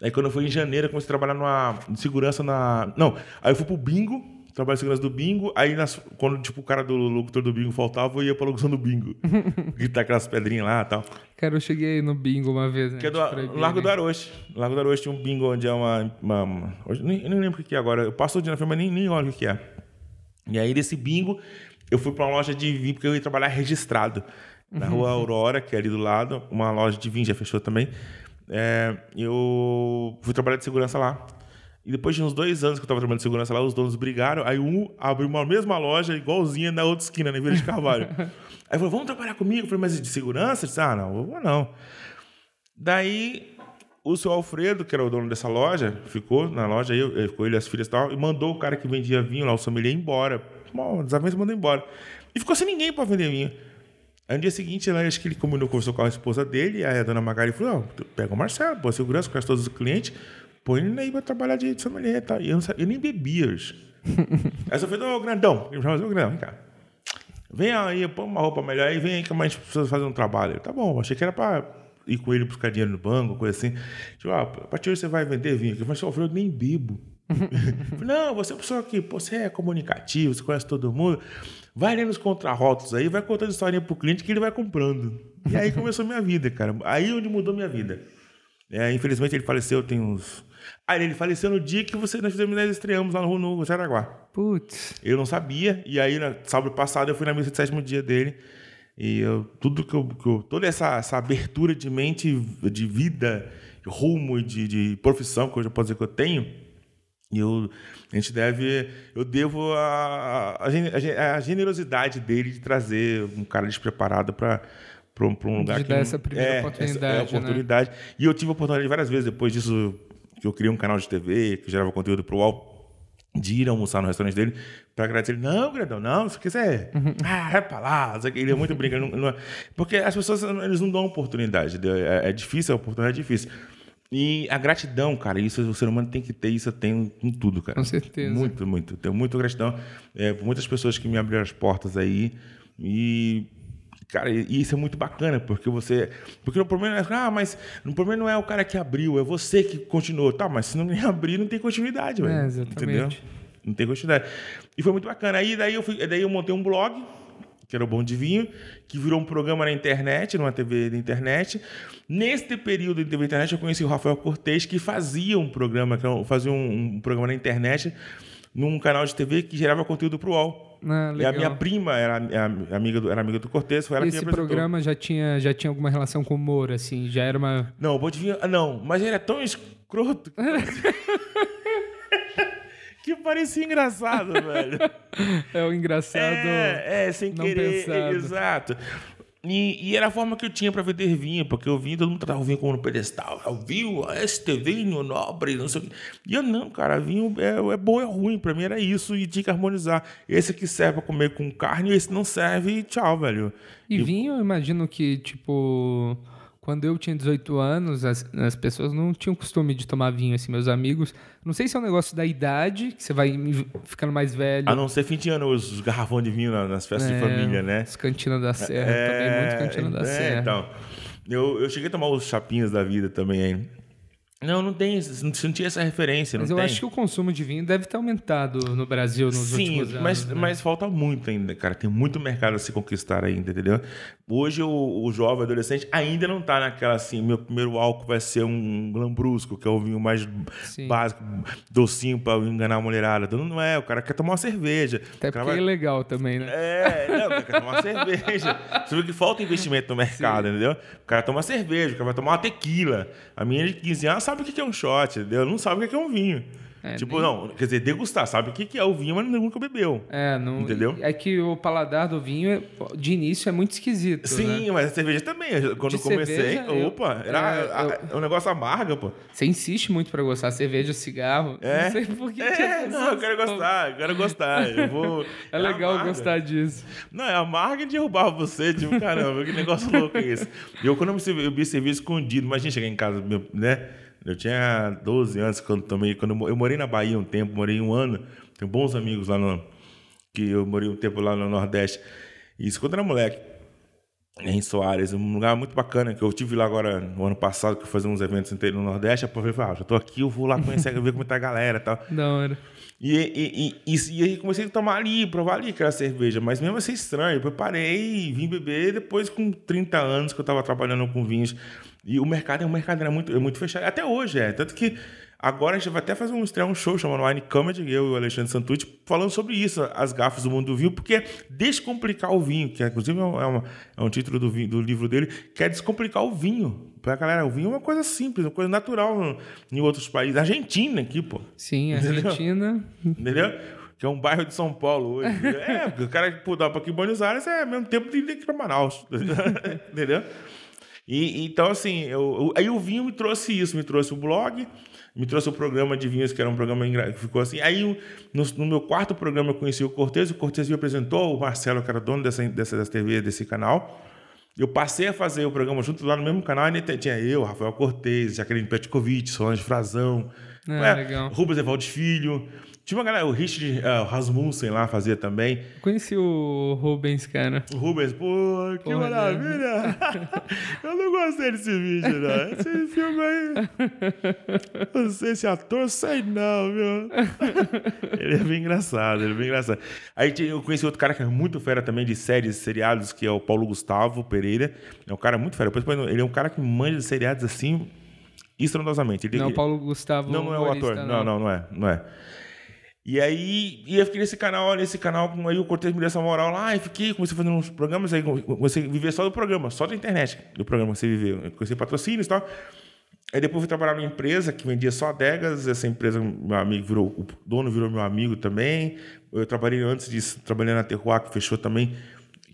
Speaker 5: Aí quando eu fui em janeiro, eu comecei a trabalhar numa de segurança na... Não, aí eu fui pro bingo, trabalho de segurança do bingo, aí nas- quando tipo, o cara do locutor do bingo faltava, eu ia pra locução do bingo. *laughs* Gritar aquelas pedrinhas lá e tal.
Speaker 1: Cara, eu cheguei no bingo uma vez, né?
Speaker 5: Que é do
Speaker 1: proibir,
Speaker 5: Largo
Speaker 1: né?
Speaker 5: do Aroche. Largo do Aroche tinha um bingo onde é uma. uma, uma- hoje, nem, eu nem lembro o que é agora. Eu passo o dia na firma, nem, nem olho o que que é. E aí, desse bingo, eu fui pra uma loja de vinho, porque eu ia trabalhar registrado. Na rua Aurora, que é ali do lado, uma loja de vinho, já fechou também. É, eu fui trabalhar de segurança lá. E depois de uns dois anos que eu tava trabalhando de segurança lá, os donos brigaram. Aí um abriu uma mesma loja, igualzinha na outra esquina, na Vila de Carvalho. *laughs* aí falou: vamos trabalhar comigo? Eu falei, mas de segurança? Eu disse, ah, não, eu vou não. Daí, o seu Alfredo, que era o dono dessa loja, ficou na loja, aí, eu- ficou ele e as filhas e tal, e mandou o cara que vendia vinho lá, o sommelier, embora. Uma desavença mandou embora. E ficou sem ninguém para vender vinho. Aí no dia seguinte, lá, acho que ele combinou, conversou com a esposa dele, aí a dona Magali falou: pega o Marcelo, pô, segurança, conhece todos os clientes, põe ele aí pra trabalhar de sommelier e tal. E eu, não sabia, eu nem bebia hoje. *laughs* aí eu falei: Ô, grandão, ele falou: Ô, grandão, vem cá. Vem aí, põe uma roupa melhor aí, vem aí que a gente precisa fazer um trabalho. Ele, tá bom, achei que era pra ir com ele buscar dinheiro no banco, coisa assim. Tipo, ah, a partir de hoje você vai vender vinho aqui. Eu falei, "Seu Alfredo, eu nem bebo. *laughs* Eu não, você é uma pessoa que, pô, você é comunicativo, você conhece todo mundo. Vai lendo os contrarrotos aí, vai contando historinha pro cliente que ele vai comprando. E aí começou minha vida, cara. Aí onde mudou minha vida. É, infelizmente ele faleceu tem uns. Ah, ele faleceu no dia que você, nós fizemos, nós estreamos lá no, no Jaraguá.
Speaker 1: Putz.
Speaker 5: Eu não sabia, e aí, na, sábado passado, eu fui na missa de sétimo dia dele. E eu, tudo que eu, que eu- Toda essa, essa abertura de mente, de vida, rumo e de, de profissão, que eu já posso dizer que eu tenho, eu, a gente deve. Eu devo a, a, a a generosidade dele de trazer um cara despreparado para. Para um, lugar
Speaker 1: De
Speaker 5: que
Speaker 1: dar essa primeira
Speaker 5: é,
Speaker 1: oportunidade,
Speaker 5: Essa, é a
Speaker 1: né?
Speaker 5: oportunidade. E eu tive a oportunidade várias vezes depois disso, que eu criei um canal de TV, que gerava conteúdo pro UOL, de ir almoçar no restaurante dele para agradecer ele. Não, grandão, não, se quiser.
Speaker 1: Uhum.
Speaker 5: Ah, vai pra lá. o. Ele é muito brincando. não- porque as pessoas eles não dão oportunidade. É, é difícil, a oportunidade é difícil. E a gratidão, cara, isso o ser humano tem que ter, isso eu tenho em tudo, cara.
Speaker 1: Com certeza.
Speaker 5: Muito, muito. Tenho muita gratidão é, por muitas pessoas que me abriram as portas aí. E, cara, e isso é muito bacana, porque você. Porque o problema não é. Ah, mas o problema não é o cara que abriu, é você que continuou. Tá, mas se não *laughs* abrir, não tem continuidade, velho.
Speaker 1: É, exatamente.
Speaker 5: Entendeu? Não tem continuidade. E foi muito bacana. Aí daí eu, fui, daí eu montei um blog, que era o Bom de Vinho, que virou um programa na internet, numa TV da internet. Neste período de TV da internet, eu conheci o Rafael Cortez, que fazia um programa, era- fazia um, um programa na internet, num canal de TV que gerava conteúdo pro UOL.
Speaker 1: Ah,
Speaker 5: E a minha prima era, amiga do, era amiga do Cortez, foi ela
Speaker 1: Esse programa já tinha, já tinha alguma relação com o humor, assim, já era uma.
Speaker 5: Não, o Bom de Vinho... ah, Não, mas ele é tão escroto... *laughs* que parecia- engraçado, *laughs* velho.
Speaker 1: É o engraçado.
Speaker 5: É, é sem
Speaker 1: não
Speaker 5: querer.
Speaker 1: pensado.
Speaker 5: Exato. E, e era a forma que eu tinha para vender vinho, porque o vinho, todo mundo tratava o vinho como no pedestal. O vinho, este vinho nobre, não sei o quê. E eu não, cara, vinho é, é bom é ruim. Para mim era isso e tinha que harmonizar. Esse aqui serve para comer com carne, esse não serve e tchau, velho.
Speaker 1: E vinho, eu imagino que, tipo, quando eu tinha 18 anos, as, as pessoas não tinham costume de tomar vinho, assim, meus amigos. Não sei se é um negócio da idade, que você vai ficando mais velho.
Speaker 5: A não ser fim de ano, os garrafões de vinho na- nas festas de
Speaker 1: É,
Speaker 5: família, né?
Speaker 1: As cantinas da Serra, também muito cantina da
Speaker 5: é,
Speaker 1: Serra.
Speaker 5: Então, eu, eu cheguei a tomar os chapinhos da vida também aí. Não, não tem, não, tinha essa referência,
Speaker 1: Mas eu
Speaker 5: tem.
Speaker 1: acho que o consumo de vinho deve ter aumentado no Brasil nos
Speaker 5: Sim,
Speaker 1: últimos anos.
Speaker 5: mas,
Speaker 1: né?
Speaker 5: mas falta muito ainda, cara. Tem muito mercado a se conquistar ainda, entendeu? Hoje o, o jovem adolescente ainda não tá naquela assim, meu primeiro álcool vai ser um lambrusco, que é o vinho mais
Speaker 1: Sim.
Speaker 5: básico, docinho pra enganar a mulherada. Então, Não é, o cara quer tomar uma cerveja.
Speaker 1: Até porque é
Speaker 5: vai-
Speaker 1: legal também, né?
Speaker 5: é, não, o cara quer tomar uma cerveja. Você vê que falta investimento no mercado, entendeu? O cara toma cerveja, o cara vai tomar uma tequila. A menina de 15 anos sabe o que é um shot, entendeu? Não sabe o que é um vinho.
Speaker 1: É,
Speaker 5: tipo,
Speaker 1: nem-
Speaker 5: não, quer dizer, degustar, sabe o que, que é o vinho, mas nunca bebeu.
Speaker 1: É, não.
Speaker 5: Entendeu?
Speaker 1: É que o paladar do vinho, é- de início, é muito esquisito.
Speaker 5: Sim,
Speaker 1: né?
Speaker 5: mas a cerveja também. eu- Quando
Speaker 1: De
Speaker 5: eu comecei,
Speaker 1: cerveja, eu-
Speaker 5: opa, era
Speaker 1: é,
Speaker 5: a- é um negócio amargo, pô.
Speaker 1: Você insiste muito pra gostar. Cerveja, cigarro.
Speaker 5: É.
Speaker 1: Não sei por que.
Speaker 5: É, não, eu quero gostar, eu quero gostar. Eu *laughs* vou.
Speaker 1: É legal
Speaker 5: amarga.
Speaker 1: gostar disso.
Speaker 5: Não, é amarga de derrubar você, tipo, caramba, que negócio louco é esse? E eu, quando eu, eu vi cerveja escondido, imagina chegar em casa, meu, né? Eu tinha 12 anos quando tomei, quando eu, mo- eu morei na Bahia um tempo, morei um ano, tenho bons amigos lá no, que eu morei um tempo lá no Nordeste. E isso quando eu era moleque, em Soares, um lugar muito bacana, que eu tive lá agora no ano passado, que eu fazia uns eventos inteiros no Nordeste, eu falei, ah, já tô aqui, eu vou lá conhecer, *laughs* ver como tá a galera e tal.
Speaker 1: Da hora.
Speaker 5: E, e, e, e, e aí comecei a tomar ali, provar ali aquela cerveja, mas mesmo assim estranho. Depois parei, vim beber, depois com 30 anos que eu estava trabalhando com vinhos. E o mercado, o mercado era muito, é muito fechado. Até hoje é. Tanto que agora a gente vai até fazer um, estrear um show chamado Wine Comedy, eu e o Alexandre Santucci, falando sobre isso, as gafas do mundo do vinho, porque é descomplicar o vinho, que é, inclusive é, uma- é um título do, vi- do livro dele, que é descomplicar o vinho. Pra galera, o vinho é uma coisa simples, uma coisa natural em outros países. Argentina aqui, pô.
Speaker 1: Sim, Argentina.
Speaker 5: Entendeu? Que é um bairro de São Paulo hoje. É, porque o cara que dá para aqui em Buenos Aires é ao mesmo tempo de ir para Manaus. *laughs* Entendeu? E, então, assim, eu, eu- aí o vinho me trouxe isso, me trouxe o blog, me trouxe o programa de vinhos, que era um programa que ficou assim. Aí, no, no meu quarto programa, eu conheci o Cortez, o Cortez me apresentou, o Marcelo, que era dono dessa, dessa, dessa TV, desse canal. Eu passei a fazer o programa junto lá no mesmo canal, e tinha eu, Rafael Cortez, Jaqueline Petkovic, Solange Frazão, é,
Speaker 1: legal.
Speaker 5: Rubens Evaldo Filho. Tinha uma galera, o Richard uh, Rasmussen lá fazia também.
Speaker 1: Conheci o Rubens, cara.
Speaker 5: O Rubens, pô, que
Speaker 1: Porra,
Speaker 5: maravilha! *laughs* Eu não gostei desse vídeo, não. Esse filme aí. Não sei se ator, sei não, viu? *laughs* Ele é bem engraçado, ele é bem engraçado. Aí eu conheci outro cara que é muito fera também de séries, seriados, que é o Paulo Gustavo Pereira. É um cara muito fera. Ele é um cara que manja de seriados assim, estrondosamente. Ele,
Speaker 1: Não, Paulo Gustavo.
Speaker 5: não, não é o ator. Não, não, não é. Não é. E aí, e eu fiquei nesse canal, nesse canal, aí o Cortez me essa moral lá, e fiquei, comecei fazendo uns programas, aí comecei a viver só do programa, só da internet, do programa que você viveu. Eu comecei patrocínios e tal. Aí depois fui trabalhar numa empresa que vendia só adegas, essa empresa, meu amigo virou, o dono virou meu amigo também. Eu trabalhei antes disso, trabalhei na Terroir, que fechou também,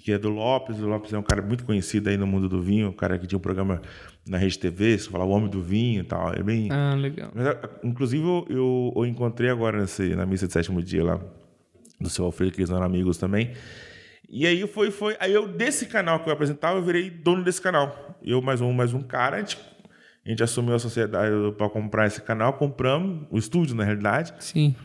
Speaker 5: que é do Lopes. O Lopes é um cara muito conhecido aí no mundo do vinho, um cara que tinha um programa na Rede TV, se falava o Homem do Vinho e tal. É bem...
Speaker 1: Ah, legal.
Speaker 5: Mas, ah, inclusive, eu, eu, encontrei agora nesse, na missa de sétimo dia lá, do seu Alfredo, que eles eram amigos também. E aí foi, foi. Aí eu, desse canal que eu apresentava, eu virei dono desse canal. Eu mais um, mais um cara, a gente, a gente assumiu a sociedade para comprar esse canal, compramos o estúdio, na realidade.
Speaker 1: Sim.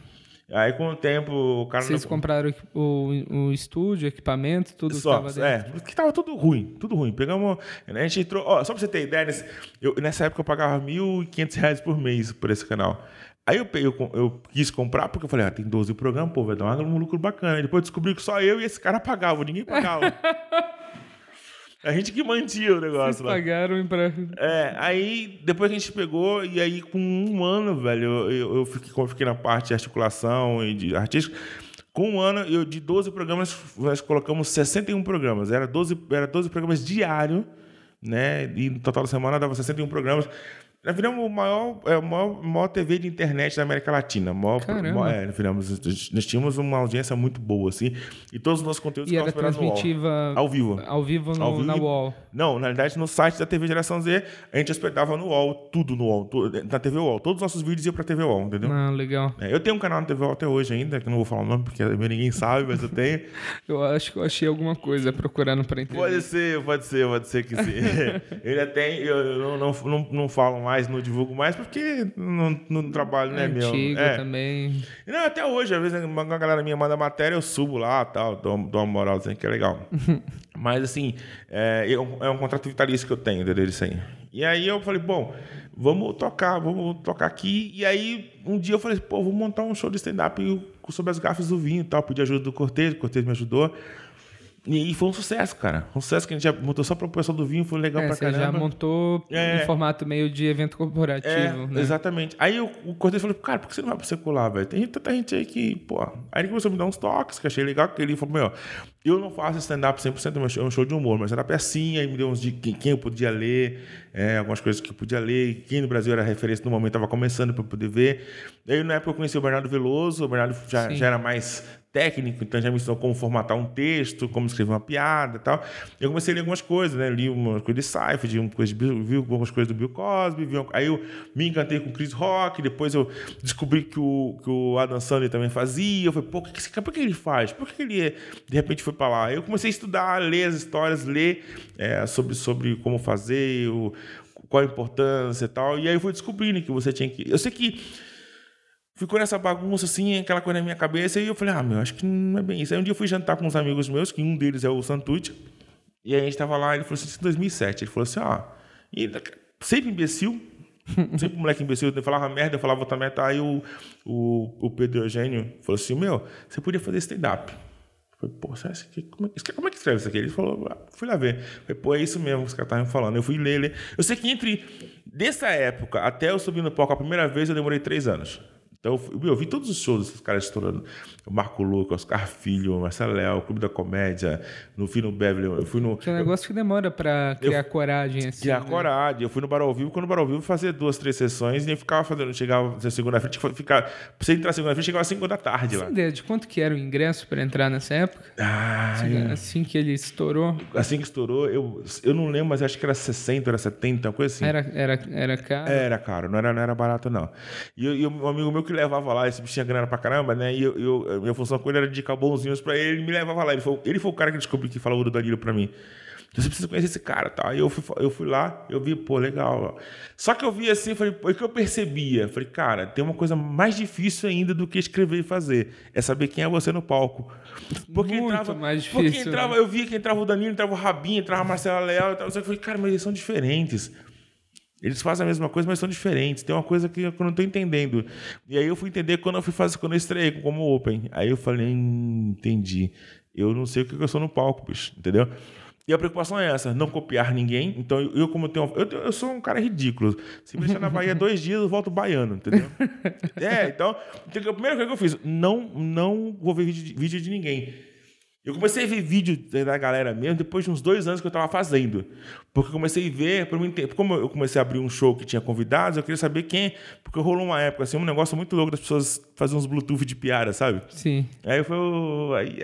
Speaker 5: Aí com o tempo, o cara.
Speaker 1: Vocês
Speaker 5: não-
Speaker 1: compraram o, o estúdio, equipamento, tudo que
Speaker 5: só,
Speaker 1: tava dentro.
Speaker 5: é, que tava tudo ruim, tudo ruim. Pegamos, a gente entrou, ó, só pra você ter ideia, nesse- eu- nessa época eu pagava 1.500 reais por mês por esse canal. Aí eu, eu, eu quis comprar porque eu falei, ah, tem 12 programas, pô, vai dar um lucro bacana. Aí depois eu descobri que só eu e esse cara pagavam, ninguém pagava. *laughs* a gente que mantinha o
Speaker 1: Vocês
Speaker 5: negócio lá.
Speaker 1: pagaram pra.
Speaker 5: É, aí depois a gente pegou e aí com um ano, velho, eu, eu, eu fiquei, eu fiquei na parte de articulação e de artística. Com um ano, eu de 12 programas, nós colocamos 61 programas. Era 12, era 12 programas diários, né? E no total da semana dava 61 programas. Nós viramos o maior, é, maior, maior TV de internet da América Latina. Maior, é, nós, viramos, nós tínhamos uma audiência muito boa, assim. E todos os nossos conteúdos
Speaker 1: E era transmitiva
Speaker 5: Ao vivo.
Speaker 1: ao vivo, no,
Speaker 5: Ao vivo
Speaker 1: na UOL.
Speaker 5: Não, na verdade, no site da TV Geração Z, a gente hospedava no UOL, tudo no UOL, na TV UOL. Todos os nossos vídeos iam pra TV UOL, entendeu?
Speaker 1: Ah, legal.
Speaker 5: É, eu tenho um canal na TV UOL até hoje ainda, que eu não vou falar o nome porque ninguém sabe, mas eu tenho. *laughs*
Speaker 1: Eu acho que eu achei alguma coisa procurando pra entender.
Speaker 5: Pode ser, pode ser, pode ser que sim. *laughs* ainda tenho, eu, eu não, não, não, não falo mais, não divulgo mais, porque não, não trabalho, né,
Speaker 1: É
Speaker 5: meu?
Speaker 1: antigo
Speaker 5: É.
Speaker 1: também.
Speaker 5: Não, até hoje, às vezes uma galera minha manda matéria, eu subo lá tal, dou, dou uma moralzinha que é legal. *laughs* Mas assim, é, eu- é um contrato vitalício que eu tenho entendeu? Isso aí. E aí eu falei, bom, vamos tocar, vamos tocar aqui. E aí um dia eu falei, pô, vou montar um show de stand-up sobre as gafas do vinho e tal. Pedi ajuda do Cortez, o Cortez me ajudou. E, foi um sucesso, cara. Um sucesso que a gente já montou só para o pessoal do vinho, foi legal
Speaker 1: É,
Speaker 5: pra
Speaker 1: você
Speaker 5: caramba.
Speaker 1: já montou
Speaker 5: É.
Speaker 1: em formato meio de evento corporativo,
Speaker 5: É,
Speaker 1: né?
Speaker 5: exatamente. Aí o, o Cortez falou, cara, por que você não vai pra secular, velho? Tem tanta gente aí que, pô. Aí ele começou a me dar uns toques, que achei legal, que ele falou, meu, Eu não faço stand-up 100%, mas é um show de humor, mas é assim, aí me deu uns de quem, quem eu podia ler, é, algumas coisas que eu podia ler, quem no Brasil era referência no momento estava começando para poder ver. Aí na época eu conheci o Bernardo Veloso, o Bernardo já, já era mais técnico, então já me ensinou como formatar um texto, como escrever uma piada e tal. Eu comecei a ler algumas coisas, né? Li uma coisa de Seifert, uma coisa de vi algumas coisas do Bill Cosby, vi aí eu me encantei com o Chris Rock, depois eu descobri que o, que o Adam Sandler também fazia. Eu falei, pô, que cara, por que ele faz? Por que ele de repente foi para lá? Aí eu comecei a estudar, ler as histórias, ler é, sobre, sobre como fazer, o, qual a importância e tal. E aí eu fui descobrindo que você tinha que. Eu sei que ficou nessa bagunça assim, aquela coisa na minha cabeça, e eu falei, ah, meu, acho que não é bem isso. Aí um dia eu fui jantar com uns amigos meus, que um deles é o Santucci, e aí a gente tava lá, ele falou assim, isso em 2007, ele falou assim, ó, e sempre imbecil, *laughs* sempre moleque imbecil, eu falava merda, eu falava também, tá, aí o, o, o Pedro Eugênio falou assim, meu, você podia fazer stand-up. Eu Falei, pô, será isso aqui, como, é, isso aqui- como é que escreve isso aqui? Ele falou, ah, fui lá ver. Falei, pô, é isso mesmo que os caras estavam falando. Eu fui ler, ler. Eu sei que entre, dessa época até eu subir no palco a primeira vez, eu demorei três anos. Então, eu eu vi todos os shows desses caras estourando. O Marco Luca, Oscar Filho, Marcelo Léo, Clube da Comédia, no fui no Beverly, eu fui no...
Speaker 1: Que é um negócio que demora pra criar coragem, assim.
Speaker 5: Criar
Speaker 1: né?
Speaker 5: coragem. Eu fui no Bar ao Vivo, quando no Bar ao Vivo fazia duas, três sessões e eu ficava fazendo, chegava na segunda-feira, ficar, pra você entrar segunda-feira, chegava às 5 da tarde lá.
Speaker 1: Tem ideia de quanto que era o ingresso pra entrar nessa época?
Speaker 5: Ah,
Speaker 1: Assim que ele estourou,
Speaker 5: assim que estourou, eu, eu não lembro, mas acho que era 60, era 70, uma coisa assim.
Speaker 1: era, era, era caro.
Speaker 5: Era caro, não era, não era barato, não. E, eu- e um amigo meu que levava lá, esse bicho tinha grana pra caramba, né? E eu, eu- minha função com ele era indicar bonzinhos pra ele, ele me levava lá. Ele foi, ele foi o cara que descobriu que falou do Danilo pra mim. Você precisa conhecer esse cara, tá? Aí eu fui, eu fui lá, eu vi, pô, legal. ó. Só que eu vi assim, falei, o que eu percebia? Falei, cara, tem uma coisa mais difícil ainda do que escrever e fazer. É saber quem é você no palco. Porque
Speaker 1: Muito
Speaker 5: entrava,
Speaker 1: mais
Speaker 5: Porque
Speaker 1: difícil,
Speaker 5: entrava,
Speaker 1: né?
Speaker 5: eu via que entrava o Danilo, entrava o Rabinho, entrava a Marcela Leal e que eu falei, cara, mas eles são diferentes. Eles fazem a mesma coisa, mas são diferentes. Tem uma coisa que eu não estou entendendo. E aí eu fui entender quando eu fui fazer, quando eu estreiei como Open. Aí eu falei, hum, entendi. Eu não sei o que eu sou no palco, bicho, entendeu? E a preocupação é essa, não copiar ninguém. Então, eu, eu como tenho. Eu, eu sou um cara ridículo. Se me deixar na Bahia dois dias, eu volto baiano, entendeu? *laughs* é, então, então, a primeira coisa que eu fiz, não, não vou ver vídeo de, vídeo de ninguém. Eu comecei a ver vídeo da galera mesmo depois de uns dois anos que eu estava fazendo. Porque eu comecei a ver, para mim, como eu comecei a abrir um show que tinha convidados, eu queria saber quem. Porque rolou uma época, assim, um negócio muito louco das pessoas fazerem uns Bluetooth de piada, sabe?
Speaker 1: Sim.
Speaker 5: Aí, foi,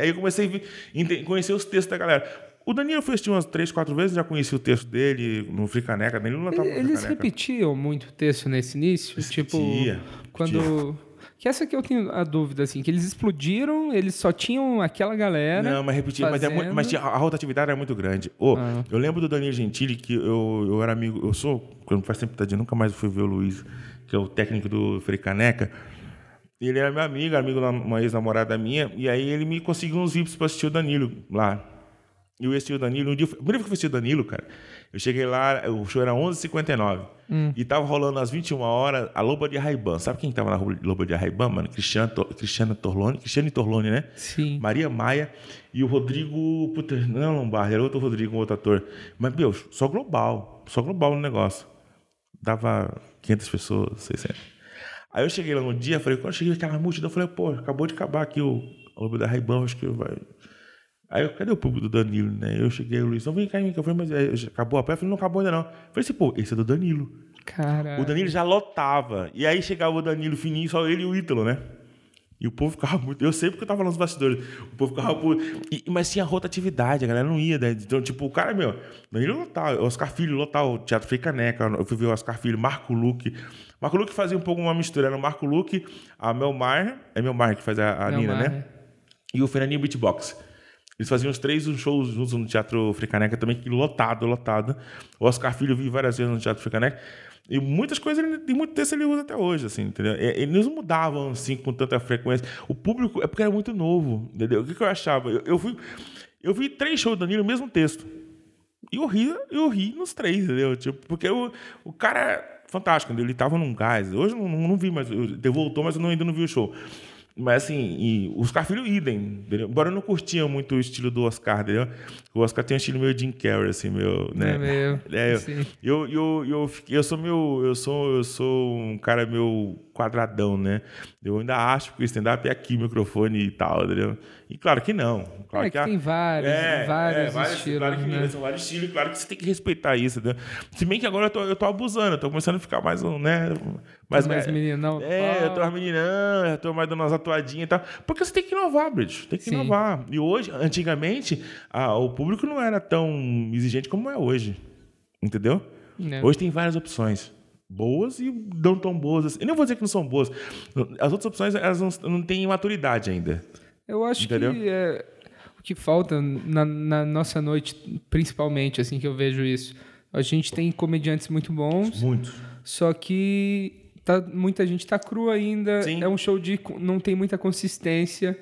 Speaker 5: aí, eu comecei a ver- conhecer os textos da galera. O Danilo foi assistir umas três, quatro vezes, já conheci o texto dele no Fricaneca. Danilo não tava
Speaker 1: Eles repetiam muito o texto nesse início? tipo,
Speaker 5: Repetia,
Speaker 1: quando... Que essa que eu tenho a dúvida, assim, que eles explodiram, eles só tinham aquela galera...
Speaker 5: Não, mas repetir, mas, é mas a rotatividade era muito grande. Ô,
Speaker 1: Ah.
Speaker 5: Eu lembro do Danilo Gentili, que eu, eu era amigo, eu sou, quando faz tempo que eu nunca mais fui ver o Luiz, que é o técnico do Fricaneca. Ele era meu amigo, amigo de uma ex-namorada minha, e aí ele me conseguiu uns VIPs pra assistir o Danilo lá. E o Danilo, um dia, primeiro que eu fui o Danilo, cara, eu cheguei lá, o show era 11h59, e tava rolando às 21 horas a Loba de Raiban. Sabe quem tava na Loba de Raiban, mano? Cristiano, Cristiano Torlone, Cristiano Torlone, né?
Speaker 1: Sim.
Speaker 5: Maria Maia e o Rodrigo. Puta, não é Lombardi, era outro Rodrigo, um outro ator. Mas, meu, só global. Só global no negócio. Dava 500 pessoas, 600. Aí eu cheguei lá no dia, falei, quando eu cheguei naquela multidão, eu falei, pô, acabou de acabar aqui o o Lobo da Raibão, acho que vai. Aí eu, cadê o público do Danilo, né? Eu cheguei, o Luiz, não vem cá, vem cá. Eu falei, mas é, acabou a pé? Eu falei, não acabou ainda não. Eu falei assim, pô, esse é do Danilo. O Danilo já lotava. E aí chegava o Danilo fininho, só ele e o Ítalo, né? E o povo ficava muito. Eu sei porque eu tava nos bastidores. O povo ficava. Por... e- mas tinha rotatividade, a galera não ia, né? Então, tipo, o cara, meu, Danilo lotava, Oscar Filho lotava, o Teatro Frei Caneca. Eu fui ver o Oscar Filho, Marco Luque. Marco Luque fazia um pouco uma mistura. Era o Marco Luque, a Mel Maher, é Mel Maher que faz a, a Nina, né? E o Fernandinho Beatbox. Eles faziam os três shows juntos no Teatro Fricaneca também, que lotado, lotado. O Oscar Filho eu vi várias vezes no Teatro Fricaneca. E muitas coisas, tem muito texto ele usa até hoje, assim, entendeu? Eles mudavam, assim, com tanta frequência. O público, é porque era muito novo, entendeu? O que, que eu achava? Eu, eu fui... Eu vi três shows do Danilo, o mesmo texto. E eu ri, eu ri nos três, entendeu? Tipo, porque o, o cara é fantástico, ele tava num gás. Hoje eu não, não, vi, mas eu- voltou, mas eu não- ainda não vi o show. Mas assim, e o Oscar Filho idem, entendeu? Embora eu não curtia muito o estilo do Oscar, entendeu? O Oscar tem um estilo meio Jim Carrey, assim, meio, né?
Speaker 1: É meio,
Speaker 5: É, eu, eu, eu, eu, eu sou meu, eu sou, eu sou um cara meio quadradão, né? Eu ainda acho que o stand-up é aqui, microfone e tal, entendeu? E claro que não. Claro
Speaker 1: É que
Speaker 5: a-
Speaker 1: tem vários, vários estilos,
Speaker 5: Claro que
Speaker 1: né?
Speaker 5: são vários estilos, claro que você tem que respeitar isso, entendeu? Se bem que agora eu tô, eu tô abusando, eu tô começando a ficar mais, um, né? Mais,
Speaker 1: Mais meninão.
Speaker 5: É, eu tô mais meninão, eu tô mais dando umas atuadinhas e tal. Porque você tem que inovar, Bridge. Tem que
Speaker 1: Sim.
Speaker 5: inovar. E hoje, antigamente, a- o público não era tão exigente como é hoje. Entendeu?
Speaker 1: É.
Speaker 5: Hoje tem várias opções. Boas e não tão boas. assim. Eu não vou dizer que não são boas. As outras opções, elas não, não têm maturidade ainda.
Speaker 1: Eu acho
Speaker 5: Entendeu?
Speaker 1: que é, o que falta na, na nossa noite, principalmente, assim que eu vejo isso. A gente tem comediantes muito bons,
Speaker 5: Muito.
Speaker 1: só que tá, muita gente tá crua ainda.
Speaker 5: Sim.
Speaker 1: É um show de. não tem muita consistência.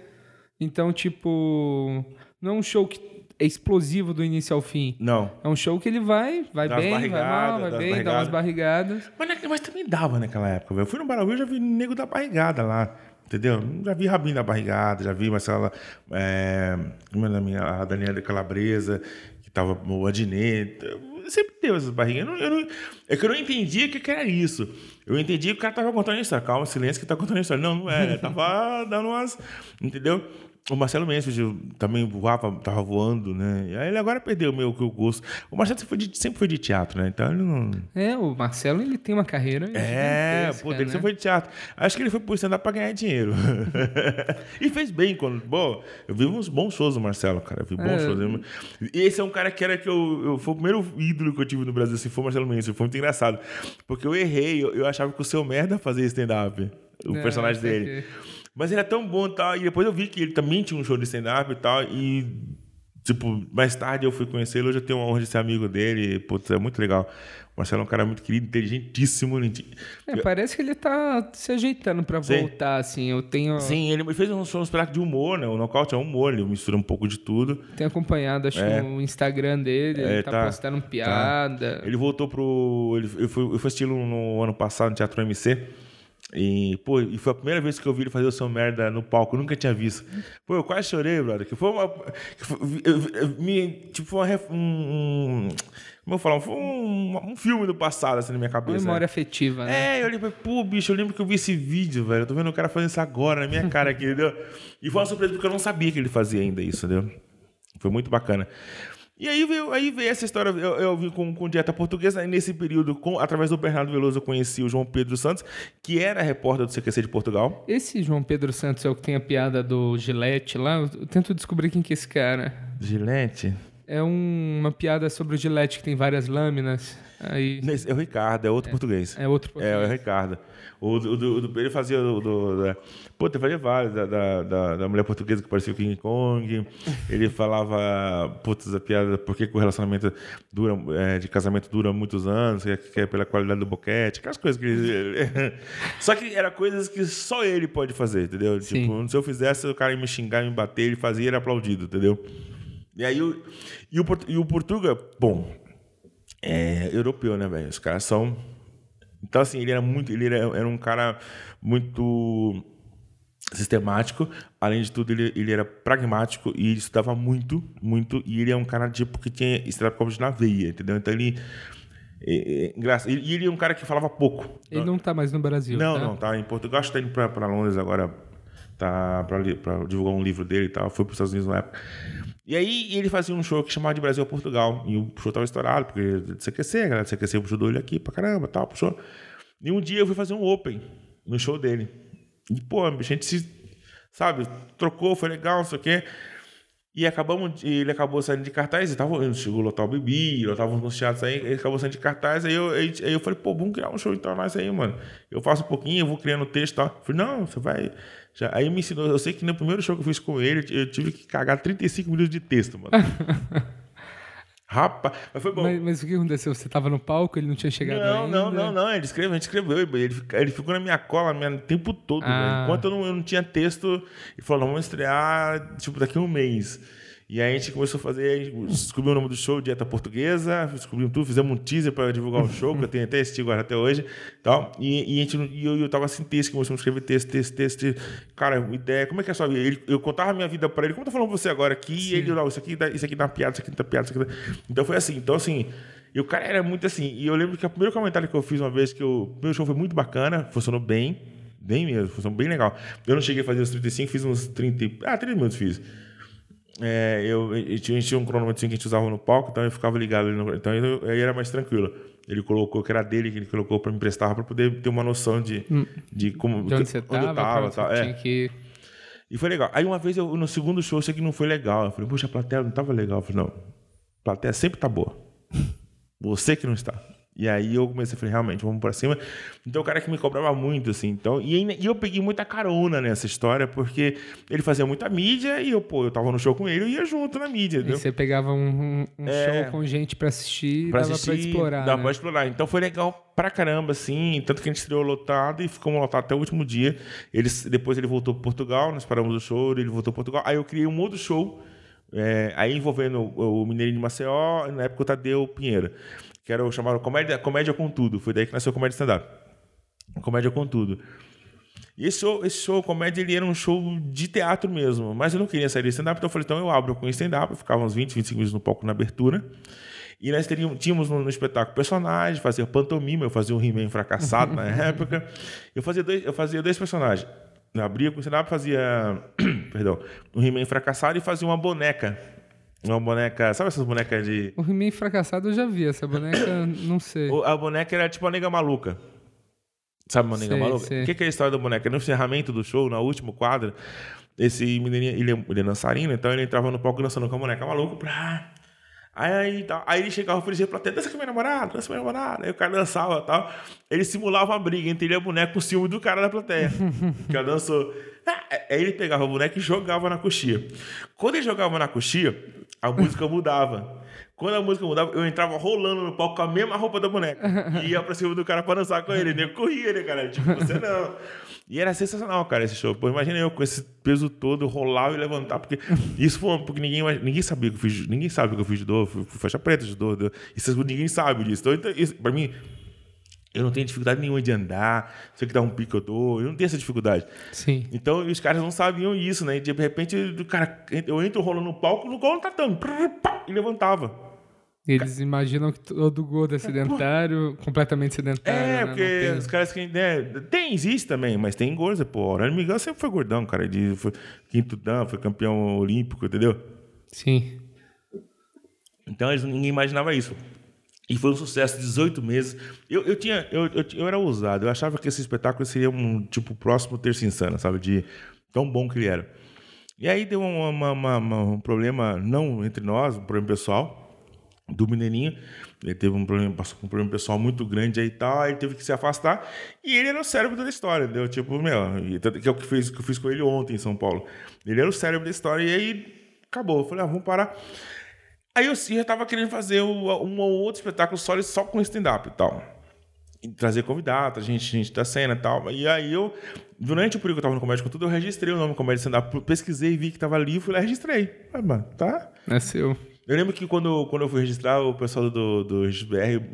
Speaker 1: Então, tipo. Não é um show que explosivo do início ao fim.
Speaker 5: Não.
Speaker 1: É um show que ele vai, vai
Speaker 5: Dá
Speaker 1: bem, vai mal, vai bem, dá umas barrigadas.
Speaker 5: Mas, na- mas também dava naquela época, velho. Eu fui no Baralho e já vi nego da barrigada lá. Entendeu? Já vi Rabinho da barrigada, já vi Marcela. É, como é o nome? A Daniela Calabresa, que tava o Adnet. Sempre teve essas barrigas. Eu não- é que eu não entendia o que, que era isso. Eu entendi que o cara tava contando a história. Calma, silêncio que tá contando a história. Não, não é. Tava *laughs* dando umas. Entendeu? O Marcelo Mendes também voava, tava voando, né? E aí ele agora perdeu o meu que eu gosto. O Marcelo sempre foi de, sempre foi de teatro, né? Então ele não.
Speaker 1: É, o Marcelo, ele tem uma carreira
Speaker 5: É, pô, dele
Speaker 1: né?
Speaker 5: sempre foi de teatro. Acho que ele foi pro stand-up pra ganhar dinheiro. *laughs* e fez bem quando. Bom, eu vi uns bons shows do Marcelo, cara. Eu vi bons
Speaker 1: É.
Speaker 5: shows. E esse é um cara que era que eu, eu. Foi o primeiro ídolo que eu tive no Brasil, assim, foi o Marcelo Mendes. Foi muito engraçado. Porque eu errei, eu, eu achava que o seu merda fazia stand-up. O
Speaker 1: É,
Speaker 5: personagem dele.
Speaker 1: que-
Speaker 5: Mas ele é tão bom e tal. E depois eu vi que ele também tinha um show de stand-up e tal. E, tipo, mais tarde eu fui conhecê-lo. Hoje eu tenho a honra de ser amigo dele. Putz, é muito legal. O Marcelo é um cara muito querido, inteligentíssimo.
Speaker 1: É, parece que ele tá se ajeitando pra
Speaker 5: Sim.
Speaker 1: voltar, assim. Eu tenho,
Speaker 5: Sim, ele fez um show de humor, né? O Nocaute é humor, ele mistura um pouco de tudo.
Speaker 1: tenho acompanhado, acho,
Speaker 5: É.
Speaker 1: o Instagram dele.
Speaker 5: É,
Speaker 1: ele tá,
Speaker 5: tá.
Speaker 1: postando piada.
Speaker 5: Ele voltou pro. Ele, eu, fui, eu fui assisti no ano passado no Teatro MC. E, pô, e foi a primeira vez que eu vi ele fazer o seu merda no palco. Eu nunca tinha visto. Pô, eu quase chorei, brother. Que foi uma. Que foi, eu- eu- me, tipo, foi uma, um, Como eu falo? Foi um, um filme do passado, assim, na minha
Speaker 1: Uma
Speaker 5: cabeça.
Speaker 1: memória afetiva, né?
Speaker 5: É, eu lembrei, pô, bicho, eu lembro que eu vi esse vídeo, velho. Eu tô vendo o cara fazendo isso agora na minha cara aqui, entendeu? E foi uma surpresa porque eu não sabia que ele fazia ainda isso, entendeu? Foi muito bacana. E aí veio, aí veio essa história, eu, eu vi com, com dieta portuguesa, aí nesse período, com, através do Bernardo Veloso, eu conheci o João Pedro Santos, que era repórter do CQC de Portugal.
Speaker 1: Esse João Pedro Santos é o que tem a piada do Gillette lá. Eu tento descobrir quem que é esse cara.
Speaker 5: Gilete?
Speaker 1: É um- uma piada sobre o Gillette que tem várias lâminas. Aí
Speaker 5: Esse É o Ricardo, é outro português.
Speaker 1: é outro
Speaker 5: É, é o
Speaker 1: português.
Speaker 5: Ricardo. O do, do- do- ele fazia o do. Da, pô, ele fazia vários, da, da, da, mulher portuguesa que parecia o King Kong. Ele falava, putz, a piada, por que, que o relacionamento dura, é, de casamento dura muitos anos, que é, é pela qualidade do boquete, aquelas coisas que ele. *laughs* Só que era coisas que só ele pode fazer, entendeu?
Speaker 1: Sim.
Speaker 5: Tipo, se eu fizesse, o cara ia me xingar, me bater, ele fazia era aplaudido, entendeu? E aí o, e o, e o Portuga, bom, é europeu, né, velho? Os caras são. Então, assim, ele era muito. Ele era, era um cara muito sistemático. Além de tudo, ele, ele era pragmático e ele estudava muito, muito. E ele é um cara, tipo, que tinha comedy na veia, entendeu? Então ele. É, é, engraçado. E ele é um cara que falava pouco.
Speaker 1: Ele não tá mais no Brasil.
Speaker 5: Não,
Speaker 1: tá?
Speaker 5: não, tá em Portugal. Acho que tá indo pra, pra Londres agora. Tá pra divulgar um livro dele e tal. Foi pros Estados Unidos na época. E aí ele fazia um show que chamava de Brasil a Portugal. E o show tava estourado, porque de CQC, a galera de CQC ajudou ele aqui pra caramba tal, puxou. E um dia eu fui fazer um open no show dele. E, pô, a gente se, sabe, trocou, foi legal, não sei o quê. E acabamos, ele acabou saindo de cartaz, e tava, chegou a lotar o Bibi, lotava uns teatros aí, ele acabou saindo de cartaz, aí eu, aí, aí eu falei, pô, vamos criar um show então nós aí, mano. Eu faço um pouquinho, eu vou criando texto e tal. Falei, não, você vai. Já. Aí me ensinou, eu sei que no primeiro show que eu fiz com ele, eu tive que cagar 35 minutos de texto, mano. *laughs* Rapaz, mas foi bom.
Speaker 1: Mas, mas o que aconteceu? Você tava no palco, ele não tinha chegado
Speaker 5: Não,
Speaker 1: ainda?
Speaker 5: não, não, não. Ele escreveu, a gente escreveu. Ele, ele ficou na minha cola minha, o tempo todo.
Speaker 1: Ah.
Speaker 5: Enquanto eu não, eu não tinha texto, ele falou: "Não, vamos estrear tipo, daqui a um mês. E aí a gente começou a fazer, a descobriu o nome do show, Dieta Portuguesa, descobrimos tudo, fizemos um teaser para divulgar o show, que eu tenho até esse agora até hoje. Tal. E, e, a gente, e eu, eu tava assim, texto, começamos a escrever texto, texto, texto. texto. Cara, ideia, como é que é a sua vida? Ele, eu contava a minha vida para ele, como eu tô falando com você agora aqui, e ele, não, isso aqui, dá, isso aqui dá uma piada, isso aqui dá piada, isso aqui dá... Então foi assim, então assim, e o cara era muito assim. E eu lembro que o primeiro comentário que eu fiz uma vez, que o primeiro show foi muito bacana, funcionou bem. Bem mesmo, função bem legal. Eu não cheguei a fazer os 35, fiz uns 30. e- Ah, 30 minutos fiz. É, eu, a gente tinha um cronômetro que a gente usava no palco, então eu ficava ligado ali no, Então eu- aí era mais tranquilo. Ele colocou, que era dele, que ele colocou para me emprestar, para poder ter uma noção de, de como.
Speaker 1: De onde você
Speaker 5: onde
Speaker 1: tava,
Speaker 5: eu tava tal. É.
Speaker 1: que...
Speaker 5: E foi legal. Aí uma vez, eu, no segundo show, eu achei que não foi legal. Eu falei, poxa, a plateia não tava legal. Eu falei, não, a plateia sempre tá boa. Você que não está. E aí eu comecei a falar, realmente, vamos pra cima. Então o cara que me cobrava muito, assim. Então, e, e eu peguei muita carona nessa história, porque ele fazia muita mídia e eu, pô, eu tava no show com ele, eu ia junto na mídia,
Speaker 1: E
Speaker 5: entendeu?
Speaker 1: você pegava um, um-
Speaker 5: É.
Speaker 1: show com gente pra assistir e
Speaker 5: Pra
Speaker 1: dava
Speaker 5: assistir,
Speaker 1: pra explorar,
Speaker 5: Dava
Speaker 1: né?
Speaker 5: pra explorar. Então foi legal pra caramba, assim. Tanto que a gente estreou lotado e ficamos lotados até o último dia. Eles, depois ele voltou para Portugal, nós paramos o show, ele voltou para Portugal. Aí eu criei um outro show, é, aí envolvendo o, o Mineirinho de Maceió, na época o Tadeu Pinheiro, que era o chamado Comédia, Comédia com Tudo. Foi daí que nasceu Comédia Stand-Up. Comédia com Tudo. E esse show, esse show, comédia, ele era um show de teatro mesmo. Mas eu não queria sair de stand-up, então eu falei, então eu abro com stand-up. Eu ficava uns 20, 25 minutos no palco na abertura. E nós teríamos, tínhamos no, no espetáculo personagens, fazia pantomima, eu fazia um He-Man fracassado na *laughs* época. Eu fazia dois, eu fazia dois personagens. Eu abria com stand-up, fazia, *clears throat* perdão, um He-Man fracassado e fazia uma boneca. Uma boneca, sabe essas bonecas de...
Speaker 1: O He-Man fracassado eu já vi, essa boneca, *coughs* não sei.
Speaker 5: A boneca era tipo uma nega maluca. Sabe uma nega
Speaker 1: Sei,
Speaker 5: maluca?
Speaker 1: sei.
Speaker 5: O que, que é a história da boneca? No encerramento do show, no último quadro, esse menininho, ele, é- ele é dançarino, então ele entrava no palco dançando com a boneca maluca. Pra... Aí, aí, tal. aí ele chegava e oferecia pra dança com minha namorada, dança com minha namorada. Aí o cara dançava e tal. Ele simulava uma briga entre ele e a boneca com o ciúme do cara da plateia. *laughs* que ela dançou. Ah, Aí ele pegava a boneca e jogava na coxia. Quando ele jogava na coxia, a música mudava. Quando a música mudava, eu entrava rolando no palco com a mesma roupa da boneca. *laughs* E ia pra cima do cara pra dançar com ele. Nem corria, né, cara? Tipo, você *laughs* não. E era sensacional, cara, esse show. Pô, imagina eu com esse peso todo, rolar e levantar, porque isso foi porque ninguém, ninguém sabia que eu fiz, ninguém sabe que eu fiz judô, fui, fui faixa preta de judô, judô. Isso ninguém sabe disso. Então, então isso, pra mim, eu não tenho dificuldade nenhuma de andar, se eu que dá um pico eu dou, eu não tenho essa dificuldade.
Speaker 1: Sim.
Speaker 5: Então, os caras não sabiam isso, né? E de repente, o cara, eu entro rolando no palco, no gol tatame, prrr, pá, e levantava.
Speaker 1: Eles imaginam que todo gordo é sedentário, completamente sedentário.
Speaker 5: É,
Speaker 1: né?
Speaker 5: Porque
Speaker 1: tem-
Speaker 5: os caras que. Né, tem, existe também, mas tem gordo, pô. O Miguel sempre foi gordão, cara. Ele foi quinto dan, foi campeão olímpico, entendeu?
Speaker 1: Sim.
Speaker 5: Então eles, ninguém imaginava isso. E foi um sucesso, 18 meses. Eu, eu tinha. Eu, eu, eu era ousado. Eu achava que esse espetáculo seria um tipo próximo Terça Insana, sabe? De tão bom que ele era. E aí deu uma- uma- uma- um problema, não entre nós, um problema pessoal, do Mineirinho. Ele teve um problema, passou um problema pessoal muito grande aí e tal, aí ele teve que se afastar. E ele era o cérebro da história, entendeu? Tipo, meu, que é o que, fez, que eu fiz com ele ontem em São Paulo. Ele era o cérebro da história e aí acabou. Eu falei, ah, vamos parar. Aí eu já tava querendo fazer um ou outro espetáculo só, só com stand-up e tal. E trazer convidados, gente, gente da cena e tal. E aí eu, durante o período que eu tava no Comédia com Tudo, eu registrei o nome Comédia Stand-Up, pesquisei, vi que tava ali, fui lá e registrei. Ah, mano, tá?
Speaker 1: É seu.
Speaker 5: Eu lembro que quando, quando eu fui registrar, o pessoal do, do Registro BR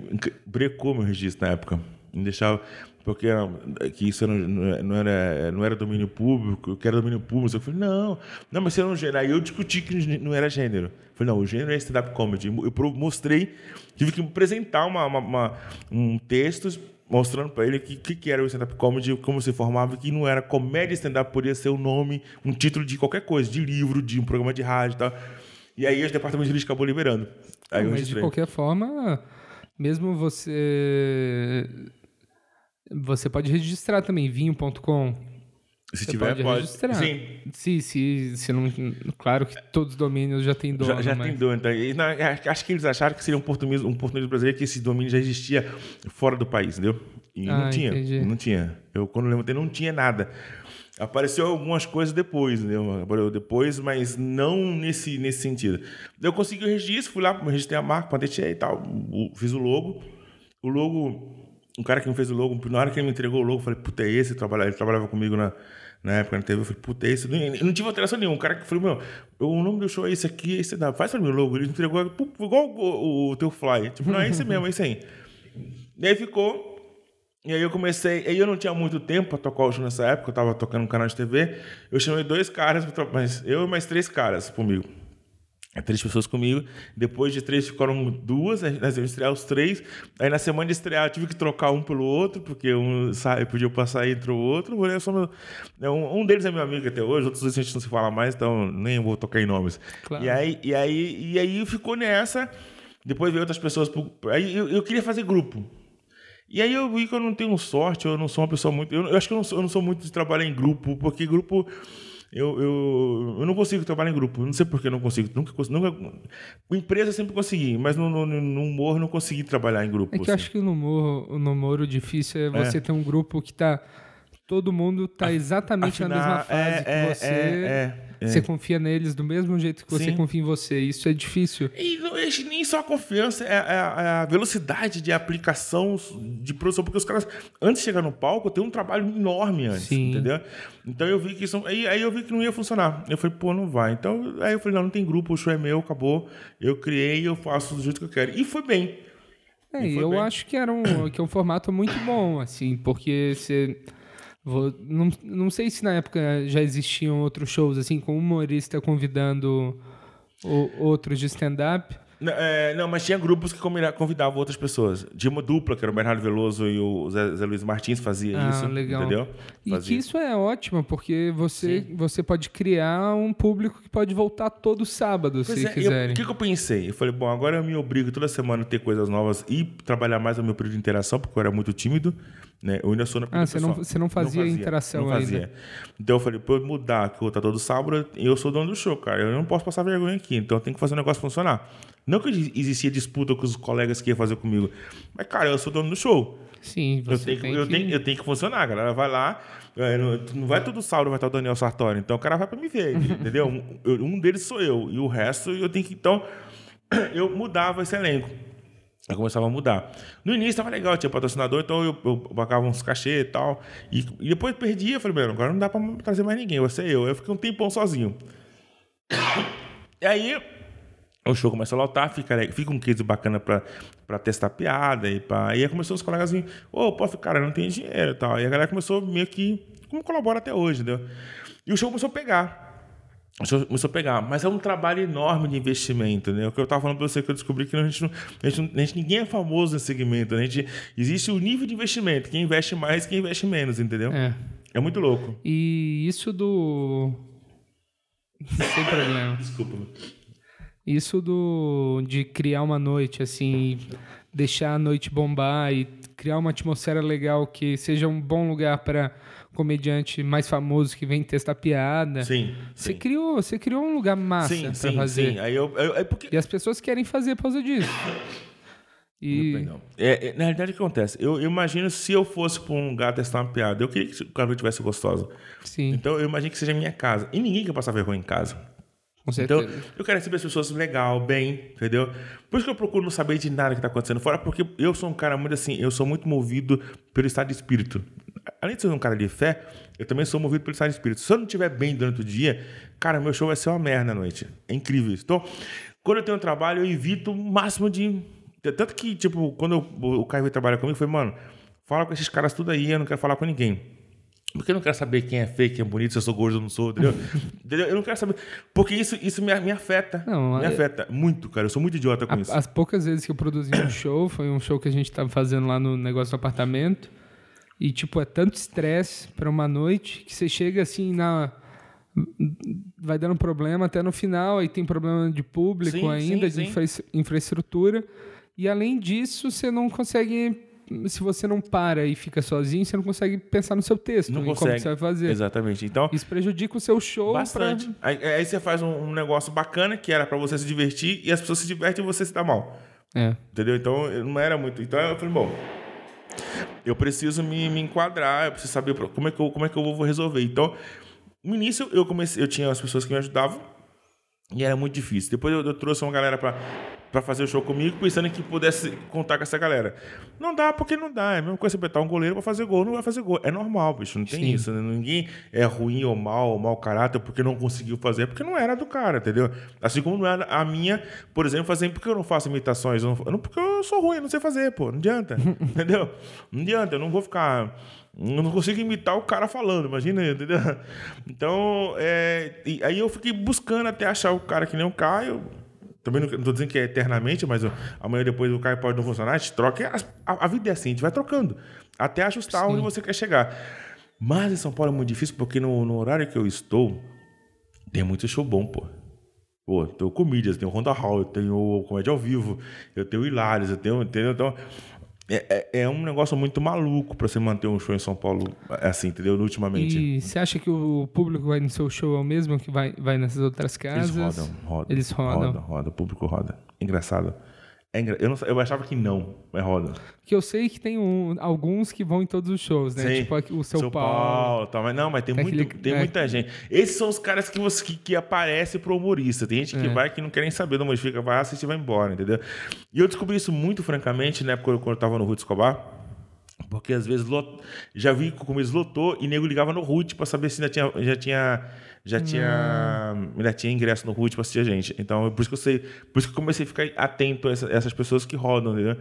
Speaker 5: brecou meu registro na época. Me deixava. Porque era- que isso era- não, era, não era domínio público, que era domínio público. Eu falei, não, não, mas você um gênero. Aí eu discuti que não era gênero. Eu falei, não, o gênero é stand-up comedy. Eu mostrei, tive que apresentar uma, uma- uma- um texto mostrando para ele que, que, que era o stand-up comedy, como se formava, que não era comédia stand-up, podia ser o nome, um título de qualquer coisa, de livro, de um programa de rádio e tal. E aí o departamento de jurídica acabou liberando. Aí eu
Speaker 1: Mas de qualquer forma, mesmo você. Você pode registrar também, vinho.com.
Speaker 5: Se
Speaker 1: Você
Speaker 5: tiver,
Speaker 1: pode,
Speaker 5: pode.
Speaker 1: registrar.
Speaker 5: Sim,
Speaker 1: Se, se, se não. Claro que todos os domínios já têm dono,
Speaker 5: já, já
Speaker 1: mas...
Speaker 5: tem dono. Então, na- acho que eles acharam que seria um português, um português brasileiro que esse domínio já existia fora do país, entendeu? E
Speaker 1: Ah,
Speaker 5: não tinha.
Speaker 1: entendi.
Speaker 5: Não tinha. Eu, quando levantei, não tinha nada. Apareceu algumas coisas depois, entendeu? Apareceu depois, mas não nesse, nesse sentido. Eu consegui o registro, fui lá, registrei a marca, patentei e tal, fiz o logo. O logo, o cara que me fez o logo, na hora que ele me entregou o logo, eu falei, puta, é esse? Ele trabalhava, ele trabalhava comigo na, na época na TV. Eu falei, puta, é esse? Eu não tive alteração nenhuma. O cara que falou, meu, o nome do show é esse aqui, esse dá. Faz pra mim o logo. Ele entregou igual o, o, o teu fly. Tipo, não, é esse mesmo, é esse aí. E aí ficou. E aí eu comecei. Aí eu não tinha muito tempo pra tocar o show nessa época, eu tava tocando um canal de TV. Eu chamei dois caras, mas eu e mais três caras comigo. Três pessoas comigo. Depois de três ficaram duas, aí nós íamos estrear os três. Aí na semana de estrear eu tive que trocar um pelo outro, porque um sa- podia passar entre o outro. É, um, um deles é meu amigo até hoje, outros dois a gente não se fala mais, então nem vou tocar em nomes.
Speaker 1: Claro.
Speaker 5: E, aí, e, aí, e aí ficou nessa. Depois veio outras pessoas. pro- Aí eu, eu queria fazer grupo. E aí eu vi que eu não tenho sorte, eu não sou uma pessoa muito. Eu, eu acho que eu não, sou, eu não sou muito de trabalhar em grupo, porque grupo. Eu, eu, eu não consigo trabalhar em grupo. Não sei por que eu não consigo. Nunca, nunca, com empresa eu sempre consegui, mas no, no, no humor eu não consegui trabalhar em grupo.
Speaker 1: É que eu
Speaker 5: assim.
Speaker 1: acho que no humor, no humor o difícil é você ter um grupo que tá. Todo mundo tá exatamente na
Speaker 5: Afinar-
Speaker 1: mesma fase
Speaker 5: é,
Speaker 1: que
Speaker 5: é,
Speaker 1: você.
Speaker 5: é, é,
Speaker 1: Você confia neles do mesmo jeito que você
Speaker 5: Sim.
Speaker 1: confia em você. Isso é difícil.
Speaker 5: E não é nem só a confiança, é, a- é a velocidade de aplicação de produção, porque os caras, antes de chegar no palco, tem um trabalho enorme antes,
Speaker 1: Sim.
Speaker 5: entendeu? Então eu vi que isso. Aí, aí eu vi que não ia funcionar. Eu falei, pô, não vai. Então, aí eu falei, não, não tem grupo, o show é meu, acabou. Eu criei, eu faço do jeito que eu quero. E foi bem.
Speaker 1: É, eu
Speaker 5: bem.
Speaker 1: acho que era um, que é um formato muito bom, assim, porque você. Vou- não, não sei se na época já existiam outros shows, assim, com um humorista convidando o- outros de stand-up.
Speaker 5: Não, é, não, mas tinha grupos que convidavam outras pessoas. Tinha uma dupla, que era o Bernardo Veloso e o Zé, Zé Luiz Martins fazia
Speaker 1: Ah,
Speaker 5: isso.
Speaker 1: legal.
Speaker 5: Entendeu?
Speaker 1: E
Speaker 5: Fazia.
Speaker 1: que isso é ótimo, porque você, você pode criar um público que pode voltar todo sábado,
Speaker 5: Pois
Speaker 1: se
Speaker 5: é,
Speaker 1: quiserem.
Speaker 5: O que, que eu pensei? Eu falei, bom, agora eu me obrigo toda semana a ter coisas novas e trabalhar mais no meu período de interação, porque eu era muito tímido. Né? Eu ainda sou na
Speaker 1: Ah, você não-
Speaker 5: pessoal.
Speaker 1: você não fazia interação
Speaker 5: não
Speaker 1: ainda.
Speaker 5: fazia. Então eu falei, pra eu mudar, que eu estar todo sábado, eu sou dono do show, cara. Eu não posso passar vergonha aqui, então eu tenho que fazer o negócio funcionar. Não que existia disputa com os colegas que iam fazer comigo, mas, cara, eu sou dono do show.
Speaker 1: Sim,
Speaker 5: Eu
Speaker 1: você
Speaker 5: tenho, que,
Speaker 1: tem
Speaker 5: eu,
Speaker 1: que...
Speaker 5: tenho, eu tenho que funcionar, a galera vai lá, é, não, não vai todo sábado, vai estar o Daniel Sartori. Então o cara vai pra me ver, *laughs* entendeu? Um, eu- um deles sou eu, e o resto eu tenho que. Então, *clears throat* eu mudava esse elenco. Começava a mudar. No início estava legal, tinha patrocinador, então eu, eu pagava uns cachê e tal. E, e depois perdia, falei, agora não dá pra trazer mais ninguém, vai ser eu. Eu fiquei um tempão sozinho. E aí, o show começa a lotar, fica, fica um case bacana pra, pra testar piada. E pá. aí começou os colegas assim, ô, pô, cara, não tenho dinheiro e tal. E a galera começou meio que, como colabora até hoje, entendeu? E o show começou a pegar. Começou a pegar, mas é um trabalho enorme de investimento, né? O que eu estava falando para você que eu descobri que a gente, não, a gente, a gente- ninguém é famoso nesse segmento. A gente, existe o nível de investimento, quem investe mais, quem investe menos, entendeu?
Speaker 1: É.
Speaker 5: É muito louco.
Speaker 1: E isso do... Sem problema. *laughs*
Speaker 5: Desculpa.
Speaker 1: Isso do de criar uma noite, assim, deixar a noite bombar e criar uma atmosfera legal que seja um bom lugar para comediante mais famoso que vem testar piada.
Speaker 5: Sim.
Speaker 1: Você
Speaker 5: sim.
Speaker 1: criou, você criou um lugar massa
Speaker 5: Sim,
Speaker 1: para
Speaker 5: sim,
Speaker 1: fazer.
Speaker 5: sim. Aí eu, eu- é porque
Speaker 1: E as pessoas querem fazer por causa disso. E
Speaker 5: Perdão. É, é, na realidade, o que acontece? Eu, eu imagino se eu fosse para um lugar testar uma piada, eu queria que o cara tivesse gostosa.
Speaker 1: sim,
Speaker 5: Então, eu imagino que seja a minha casa. E ninguém quer passar vergonha em casa.
Speaker 1: com
Speaker 5: Então,
Speaker 1: certeza.
Speaker 5: eu quero receber as pessoas legal, bem, entendeu? Por isso que eu procuro não saber de nada que está acontecendo fora, porque eu sou um cara muito assim, eu sou muito movido pelo estado de espírito. Além de ser um cara de fé, eu também sou movido pelo estado de espírito. Se eu não estiver bem durante o dia, cara, meu show vai ser uma merda à noite. É incrível isso. Então, quando eu tenho um trabalho, eu evito o máximo de. Tanto que, tipo, quando eu- o Caio veio trabalhar comigo, foi, mano, fala com esses caras tudo aí, eu não quero falar com ninguém. Porque eu não quero saber quem é feio, quem é bonito, se eu sou gordo ou não sou, entendeu? *laughs* Entendeu? Eu não quero saber. Porque isso, isso me, me afeta.
Speaker 1: Não,
Speaker 5: me
Speaker 1: é-
Speaker 5: afeta muito, cara. Eu sou muito idiota com
Speaker 1: A-
Speaker 5: isso.
Speaker 1: As poucas vezes que eu produzi um show, foi um show que a gente tava fazendo lá no negócio do apartamento. E, tipo, é tanto estresse para uma noite que você chega assim na. Vai dando problema até no final, aí tem problema de público
Speaker 5: Sim,
Speaker 1: ainda,
Speaker 5: sim,
Speaker 1: de infra- infraestrutura. E além disso, você não consegue. Se você não para e fica sozinho, você não consegue pensar no seu texto,
Speaker 5: Não consegue.
Speaker 1: como você vai fazer.
Speaker 5: Exatamente. Então,
Speaker 1: Isso prejudica o seu show.
Speaker 5: bastante.
Speaker 1: pra-
Speaker 5: Aí, aí você faz um, um negócio bacana que era pra você se divertir e as pessoas se divertem e você se dá mal.
Speaker 1: É.
Speaker 5: Entendeu? Então, não era muito. Então, eu falei, bom, eu preciso me, me enquadrar, eu preciso saber como é, que eu, como é que eu vou resolver. Então, no início, eu comecei, eu tinha as pessoas que me ajudavam e era muito difícil. Depois, eu, eu trouxe uma galera pra, pra fazer o show comigo, pensando que pudesse contar com essa galera. Não dá, porque não dá. É a mesma coisa você botar um goleiro pra fazer gol, não vai fazer gol. É normal, bicho, não tem
Speaker 1: Sim.
Speaker 5: isso. né? Ninguém é ruim ou mal, ou mau caráter porque não conseguiu fazer, porque não era do cara, entendeu? Assim como não era a minha, por exemplo, fazer porque eu não faço imitações, eu não, não- porque eu sou ruim, eu não sei fazer, pô, não adianta, *laughs* entendeu? Não adianta, eu não vou ficar, eu não consigo imitar o cara falando, imagina, entendeu? Então, é, aí eu fiquei buscando até achar o cara que nem o Caio, Também não, tô dizendo que é eternamente, mas amanhã depois o carro pode não funcionar, a gente troca. A, a vida é assim, a gente vai trocando. Até ajustar
Speaker 1: Sim.
Speaker 5: onde você quer chegar. Mas em São Paulo é muito difícil, porque no, no horário que eu estou, tem muito show bom, pô. Pô, tem o Comedians, tem o Honda Hall, eu tenho Comédia ao Vivo, eu tenho Hilários, eu tenho. Entendeu? Então, é, é, é um negócio muito maluco pra você manter um show em São Paulo assim, entendeu? Ultimamente.
Speaker 1: E você acha que o público vai no seu show é o mesmo que vai, vai nessas outras
Speaker 5: Eles
Speaker 1: casas?
Speaker 5: rodam, rodam.
Speaker 1: Eles rodam.
Speaker 5: Roda, roda, o público roda. Engraçado. É engra... eu, não, eu achava que não, mas roda.
Speaker 1: Que eu sei que tem um- alguns que vão em todos os shows, né?
Speaker 5: Sim.
Speaker 1: Tipo o São,
Speaker 5: São
Speaker 1: Paulo.
Speaker 5: Paulo, tal, mas não, mas tem, muito,
Speaker 1: aquele-
Speaker 5: tem
Speaker 1: é.
Speaker 5: muita gente. Esses são os caras que você que, que aparece pro humorista. Tem gente que
Speaker 1: É.
Speaker 5: vai que não quer nem saber do humorista, vai assistir e vai embora, entendeu? E eu descobri isso muito francamente na época quando eu tava no Ruth Escobar. Porque às vezes lot... já vi que o começo lotou e nego ligava no Ruth pra saber se ainda tinha, já tinha, já tinha, ainda tinha ingresso no Ruth pra assistir a gente. Então, é por isso que eu sei, por isso que comecei a ficar atento a essa- essas pessoas que rodam, entendeu?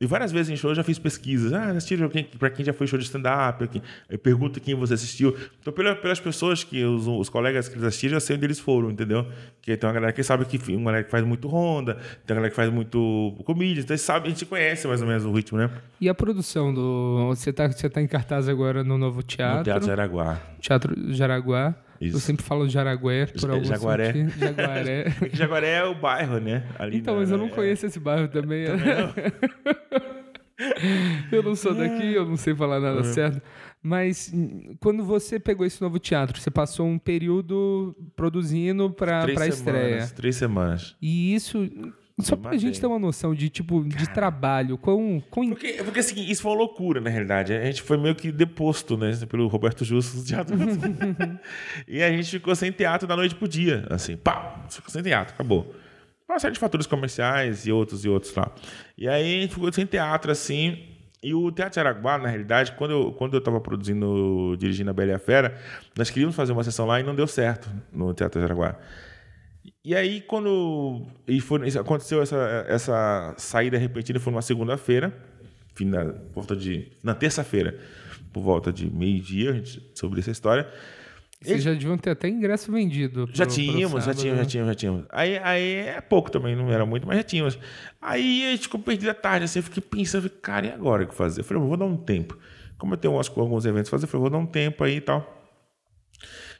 Speaker 5: E várias vezes em show eu já fiz pesquisas. Ah, assistiram quem, pra quem já foi show de stand-up, eu pergunto quem você assistiu. Então, pela- pelas pessoas que, os, os colegas que eles assistiram, eu sei onde eles foram, entendeu? Que tem uma galera que sabe que uma galera que faz muito ronda, tem uma galera que faz muito comida, então sabem, a gente conhece mais ou menos o ritmo, né?
Speaker 1: E a produção do. Você tá, você tá em cartaz agora no novo teatro.
Speaker 5: No Teatro Jaraguá.
Speaker 1: Teatro Jaraguá.
Speaker 5: Isso.
Speaker 1: Eu sempre falo Jaragué por algum
Speaker 5: Jaguaré.
Speaker 1: sentido. Jaguaré. *laughs*
Speaker 5: É que Jaguaré é o bairro, né? Ali
Speaker 1: Então,
Speaker 5: na-
Speaker 1: mas eu não
Speaker 5: é-
Speaker 1: conheço esse bairro também. *laughs* eu não sou daqui, eu não sei falar nada
Speaker 5: É.
Speaker 1: certo. Mas hum, quando você pegou esse novo teatro, você passou um período produzindo para a
Speaker 5: semanas,
Speaker 1: estreia.
Speaker 5: Três semanas.
Speaker 1: E isso, só pra gente ter uma noção de tipo de trabalho, quão, quão
Speaker 5: Porque, porque assim, isso foi uma loucura, na realidade. A gente foi meio que deposto, né? Pelo Roberto Justus do teatro. *laughs* e a gente ficou sem teatro da noite pro dia. Assim, pá, ficou sem teatro, acabou. Uma série de fatores comerciais e outros e outros lá. E aí a gente ficou sem teatro, assim. E o Teatro Araguá, na realidade, quando eu, quando eu tava produzindo, dirigindo a Bela e a Fera, nós queríamos fazer uma sessão lá e não deu certo no Teatro Araguá. E aí, quando e foi, aconteceu essa, essa saída repentina, foi numa segunda-feira, fim da- por volta de. Na terça-feira, por volta de meio-dia, a gente sobre essa história.
Speaker 1: Vocês já deviam ter até ingresso vendido.
Speaker 5: Já
Speaker 1: pro-
Speaker 5: tínhamos, já tínhamos,
Speaker 1: né?
Speaker 5: já tínhamos, já tínhamos. Aí, aí é pouco também, não era muito, mas já tínhamos. Aí a gente ficou perdido à tarde, assim, eu fiquei pensando, falei, cara, e agora o que fazer? Eu falei, eu vou dar um tempo. Como eu tenho alguns eventos fazer, eu falei, vou dar um tempo aí e tal.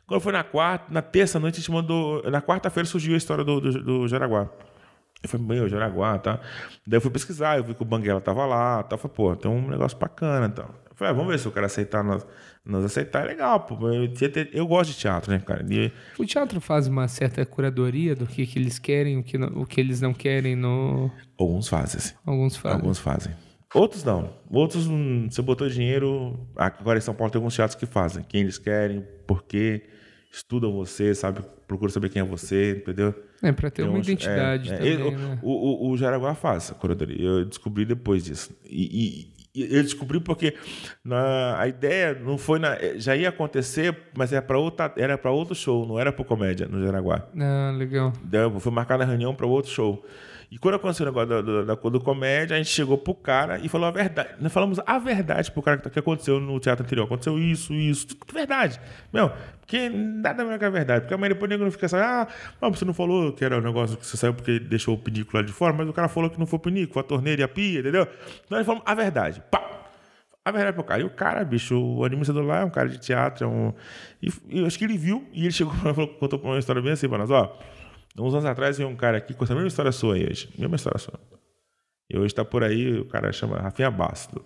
Speaker 5: Quando foi na quarta, na terça noite, a gente mandou. Na quarta-feira surgiu a história do, do, do Jaraguá. Eu falei, meu, Jaraguá, tá? Daí eu fui pesquisar, eu vi que o Banguela tava lá, tá? Eu falei, pô, tem um negócio bacana, então. Eu falei, ah, vamos ver se o cara aceitar nós, nós aceitar, é legal, pô. Eu, eu gosto de teatro, né, cara? E,
Speaker 1: O teatro faz uma certa curadoria do que, que eles querem, o que, não- o que eles não querem no.
Speaker 5: alguns fazem, assim.
Speaker 1: Alguns fazem.
Speaker 5: Alguns fazem. Outros não. Outros, hum, você botou dinheiro. Agora em São Paulo tem alguns teatros que fazem. Quem eles querem, por quê, estudam você, sabe? Procuram saber quem é você, entendeu?
Speaker 1: É, pra ter
Speaker 5: Tem
Speaker 1: uma
Speaker 5: uns-
Speaker 1: identidade
Speaker 5: é, é.
Speaker 1: também,
Speaker 5: Ele-
Speaker 1: né?
Speaker 5: o, o, o Jaraguá faz a curadoria. Eu descobri depois disso. E, e- e eu descobri porque na, a ideia não foi na, já ia acontecer, mas era para outra, era para outro show, não era para comédia no Jaraguá.
Speaker 1: Ah, legal.
Speaker 5: Daí Foi marcada a reunião para outro show. E quando aconteceu o negócio da, da, da, do comédia, a gente chegou pro cara e falou a verdade. Nós falamos a verdade pro cara que, que aconteceu no teatro anterior. Aconteceu isso, isso, tudo verdade. Meu, porque nada melhor que a verdade. Porque amanhã depois o nego não fica assim, ah, não, você não falou que era o negócio que você saiu porque deixou o pinico lá de fora, mas o cara falou que não foi o pinico, foi a torneira e a pia, entendeu? Então nós falamos a verdade. Pá! A verdade pro cara. E o cara, bicho, o administrador lá é um cara de teatro, é um. E, eu acho que ele viu e ele chegou e falou- contou uma história bem assim pra nós, ó. Uns anos atrás veio um cara aqui com essa mesma história sua aí hoje. Mesma história sua. E hoje tá por aí, o cara chama Rafinha Basto.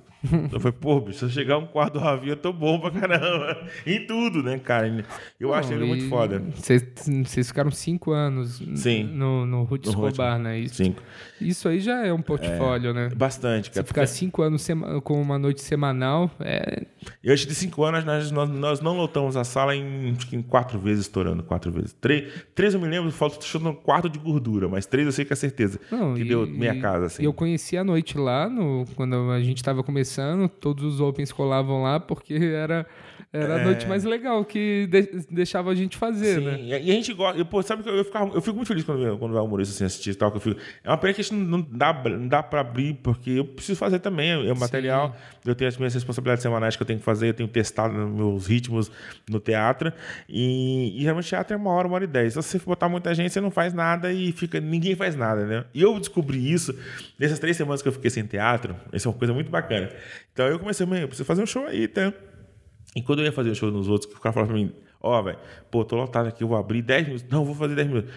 Speaker 5: Eu falei, pô, bicho, se eu chegar um quarto do eu tô bom pra caramba. *laughs* em tudo, né, cara? Eu acho
Speaker 1: Não,
Speaker 5: ele muito foda.
Speaker 1: Vocês ficaram cinco anos
Speaker 5: Sim.
Speaker 1: no, no Ruth. Escobar, né? Isso,
Speaker 5: Cinco.
Speaker 1: isso aí já é um portfólio, né?
Speaker 5: Bastante,
Speaker 1: Você
Speaker 5: cara.
Speaker 1: ficar cinco anos com uma noite semanal, é,
Speaker 5: E antes de cinco anos, nós, nós, nós não lotamos a sala em, acho que em quatro vezes, estourando quatro vezes. Três, três eu me lembro, falta chutando um quarto de gordura, mas três eu sei que é certeza.
Speaker 1: Não,
Speaker 5: que
Speaker 1: e-
Speaker 5: deu meia casa, assim.
Speaker 1: E eu conheci a noite lá, no, quando a gente estava começando, todos os Opens colavam lá, porque era, Era a noite mais legal que de- deixava a gente fazer,
Speaker 5: Sim,
Speaker 1: né?
Speaker 5: E e a gente gosta. Eu, pô, sabe que eu, eu, ficava- eu fico muito feliz quando, quando vai humorista assim, assistir e tal. Que eu fico, é uma pena que a gente não, dá, não dá pra abrir, porque eu preciso fazer também. É o material. Eu tenho as minhas responsabilidades semanais que eu tenho que fazer, eu tenho testado meus ritmos no teatro. E, e realmente teatro é uma hora, uma hora e dez. Se você botar muita gente, você não faz nada e fica. Ninguém faz nada, né? E eu descobri isso nessas três semanas que eu fiquei sem teatro. Isso é uma coisa muito bacana. Então eu comecei, eu preciso fazer um show aí, tá? E quando eu ia fazer o show nos outros, o cara falava pra mim, ó, velho, pô, tô lotado aqui, eu vou abrir 10 minutos. Não, vou fazer 10 minutos.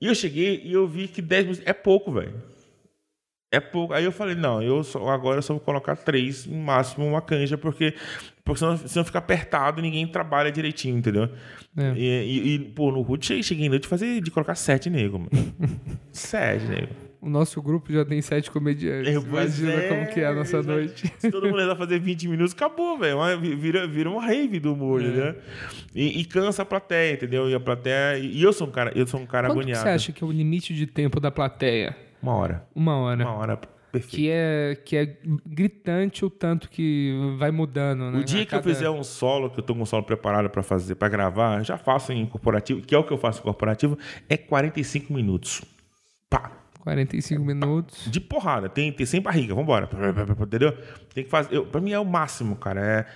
Speaker 5: E eu cheguei e eu vi que 10 minutos é pouco, velho. É pouco. Aí eu falei, não, eu só, agora eu só vou colocar três, no máximo uma canja, porque, porque senão, senão fica apertado e ninguém trabalha direitinho, entendeu?
Speaker 1: É.
Speaker 5: E, e- e, pô, no Ruth cheguei, cheguei de fazer de colocar sete nego, mano. *laughs* sete nego.
Speaker 1: O nosso grupo já tem sete comediantes.
Speaker 5: Pois
Speaker 1: Imagina
Speaker 5: é,
Speaker 1: como que é a nossa noite.
Speaker 5: Se todo mundo resolve fazer 20 minutos, acabou, velho. Vira, vira uma rave do humor,
Speaker 1: É.
Speaker 5: entendeu? E, e cansa a plateia, entendeu? E a plateia. E eu sou um cara, eu sou um cara
Speaker 1: Quanto que
Speaker 5: agoniado.
Speaker 1: você acha que é o limite de tempo da plateia?
Speaker 5: Uma hora.
Speaker 1: Uma hora.
Speaker 5: Uma hora perfeita.
Speaker 1: Que é, que é gritante o tanto que vai mudando, né?
Speaker 5: O dia
Speaker 1: A
Speaker 5: que eu
Speaker 1: cada-
Speaker 5: fizer um solo, que eu tô com um solo preparado pra fazer, para gravar, eu já faço em corporativo, que é o que eu faço em corporativo, é 45 minutos. Pá.
Speaker 1: 45 minutos.
Speaker 5: De porrada, tem, tem sem barriga, vambora. Entendeu? Tem que fazer. Eu, pra mim é o máximo, cara. É,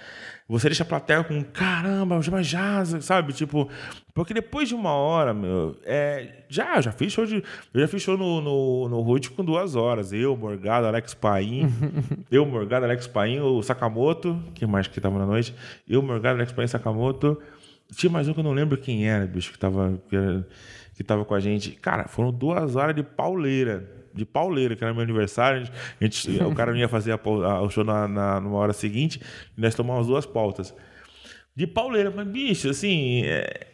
Speaker 5: você deixa a plateia com caramba, já já, sabe? Tipo, porque depois de uma hora, meu, é, já, já fiz show de. Eu já fiz show no, no, no Ruth com duas horas. Eu, Morgado, Alex Paim. *laughs* eu, Morgado, Alex Paim, o Sakamoto. Quem mais que tava na noite? Eu, Morgado, Alex Paim, Sakamoto. Tinha mais um que eu não lembro quem era, bicho, que tava, que, era- que tava com a gente. Cara, foram duas horas de pauleira. De pauleira, que era meu aniversário. A gente, *laughs* o cara não ia fazer a a- o show na, na, numa hora seguinte. E nós tomamos duas pautas. De pauleira, mas, bicho, assim, é,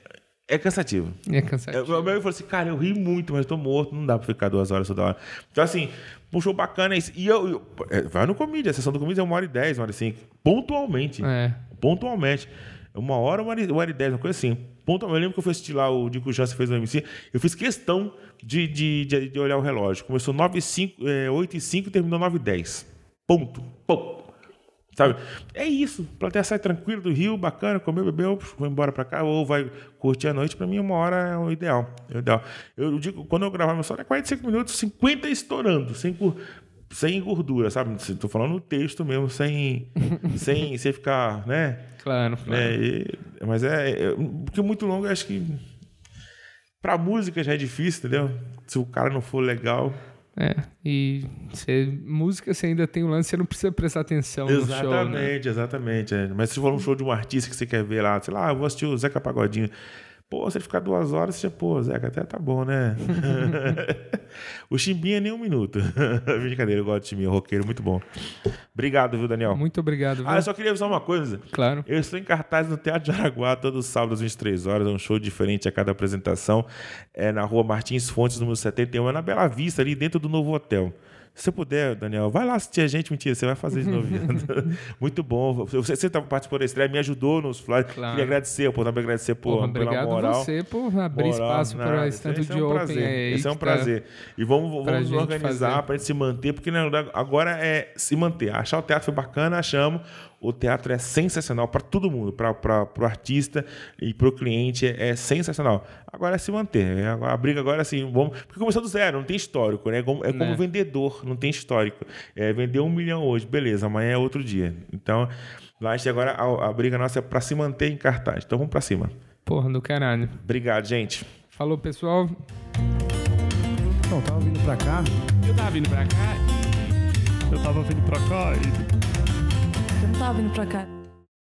Speaker 5: é cansativo.
Speaker 1: É
Speaker 5: É,
Speaker 1: cansativo.
Speaker 5: O meu amigo falou assim, cara, eu ri muito, mas tô morto, não dá pra ficar duas horas toda hora. Então, assim, um show bacana é isso. E eu, eu- é, vai no comídia, a sessão do comídia é uma hora e dez, uma hora e cinco, pontualmente.
Speaker 1: É.
Speaker 5: Pontualmente. Uma hora, uma hora, e- dez, uma coisa assim. Pontualmente. Eu lembro que eu fui assistir lá o Dico Chance fez o MC. Eu fiz questão de, de, de, de olhar o relógio. Começou 9 e 5, é, 8 e 5 e terminou 9 e 10. Ponto. Ponto. Sabe? É isso. A plateia sai tranquilo do Rio, bacana, comeu, bebeu, foi embora pra cá, ou vai curtir a noite. Pra mim, uma hora é o ideal. É o ideal. Eu digo, quando eu gravar meu solo, é 45 minutos, 50 estourando, cur- sem gordura, sabe? Tô falando no texto mesmo, sem, *laughs* sem, sem ficar, né?
Speaker 1: Claro, claro.
Speaker 5: né? E- mas é, é- Porque muito longo, eu acho que. Pra música já é difícil, entendeu? Se o cara não for legal.
Speaker 1: É. E você, música você ainda tem o lance, você não precisa prestar atenção no show, né?
Speaker 5: Exatamente, exatamente. é. Mas se for um show de um artista que você quer ver lá, sei lá, eu vou assistir o Zeca Pagodinho. Pô, se ele ficar duas horas, você, pô, Zeca, até tá bom, né? *laughs* o Chimbinha nem um minuto. *laughs* Brincadeira, eu gosto de Chimbinha, roqueiro, muito bom. Obrigado, viu, Daniel?
Speaker 1: Muito obrigado. Viu?
Speaker 5: Ah, eu só queria avisar uma coisa.
Speaker 1: Claro.
Speaker 5: Eu estou em cartaz no Teatro de Araguá todos os sábados às 23 horas, é um show diferente a cada apresentação. É na rua Martins Fontes, número 71, é na Bela Vista, ali dentro do novo hotel. Se você puder, Daniel, vai lá assistir a gente. Mentira, você vai fazer de novo. *laughs* *laughs* Muito bom. Você, você tá participando da estreia, me ajudou nos flyers.
Speaker 1: Claro.
Speaker 5: Queria agradecer, pô, também agradecer por,
Speaker 1: Porra,
Speaker 5: pela
Speaker 1: obrigado
Speaker 5: moral.
Speaker 1: você por abrir
Speaker 5: Moral,
Speaker 1: espaço para esse tanto
Speaker 5: Esse
Speaker 1: de
Speaker 5: é um
Speaker 1: open
Speaker 5: prazer.
Speaker 1: aí
Speaker 5: Esse é um
Speaker 1: tá-
Speaker 5: prazer. E vamos, vamos organizar para a gente se manter, porque né, agora é se manter. Achar o teatro foi bacana, achamos. O teatro é sensacional para todo mundo, para o artista e para o cliente é, é sensacional. Agora é se manter. É, A briga agora é assim, vamos, porque começou do zero, não tem histórico, né? É como, é como
Speaker 1: Né.
Speaker 5: vendedor, não tem histórico. É, vender um milhão hoje, beleza, amanhã é outro dia. Então, lá a gente agora a, a briga nossa é para se manter em cartaz. Então vamos para cima.
Speaker 1: Porra do caralho.
Speaker 5: Obrigado, gente.
Speaker 1: Falou, pessoal.
Speaker 2: Então, tava vindo pra cá,
Speaker 1: Eu tava vindo pra cá.
Speaker 3: Eu tava vindo pra cá e
Speaker 4: não tava vindo pra cá.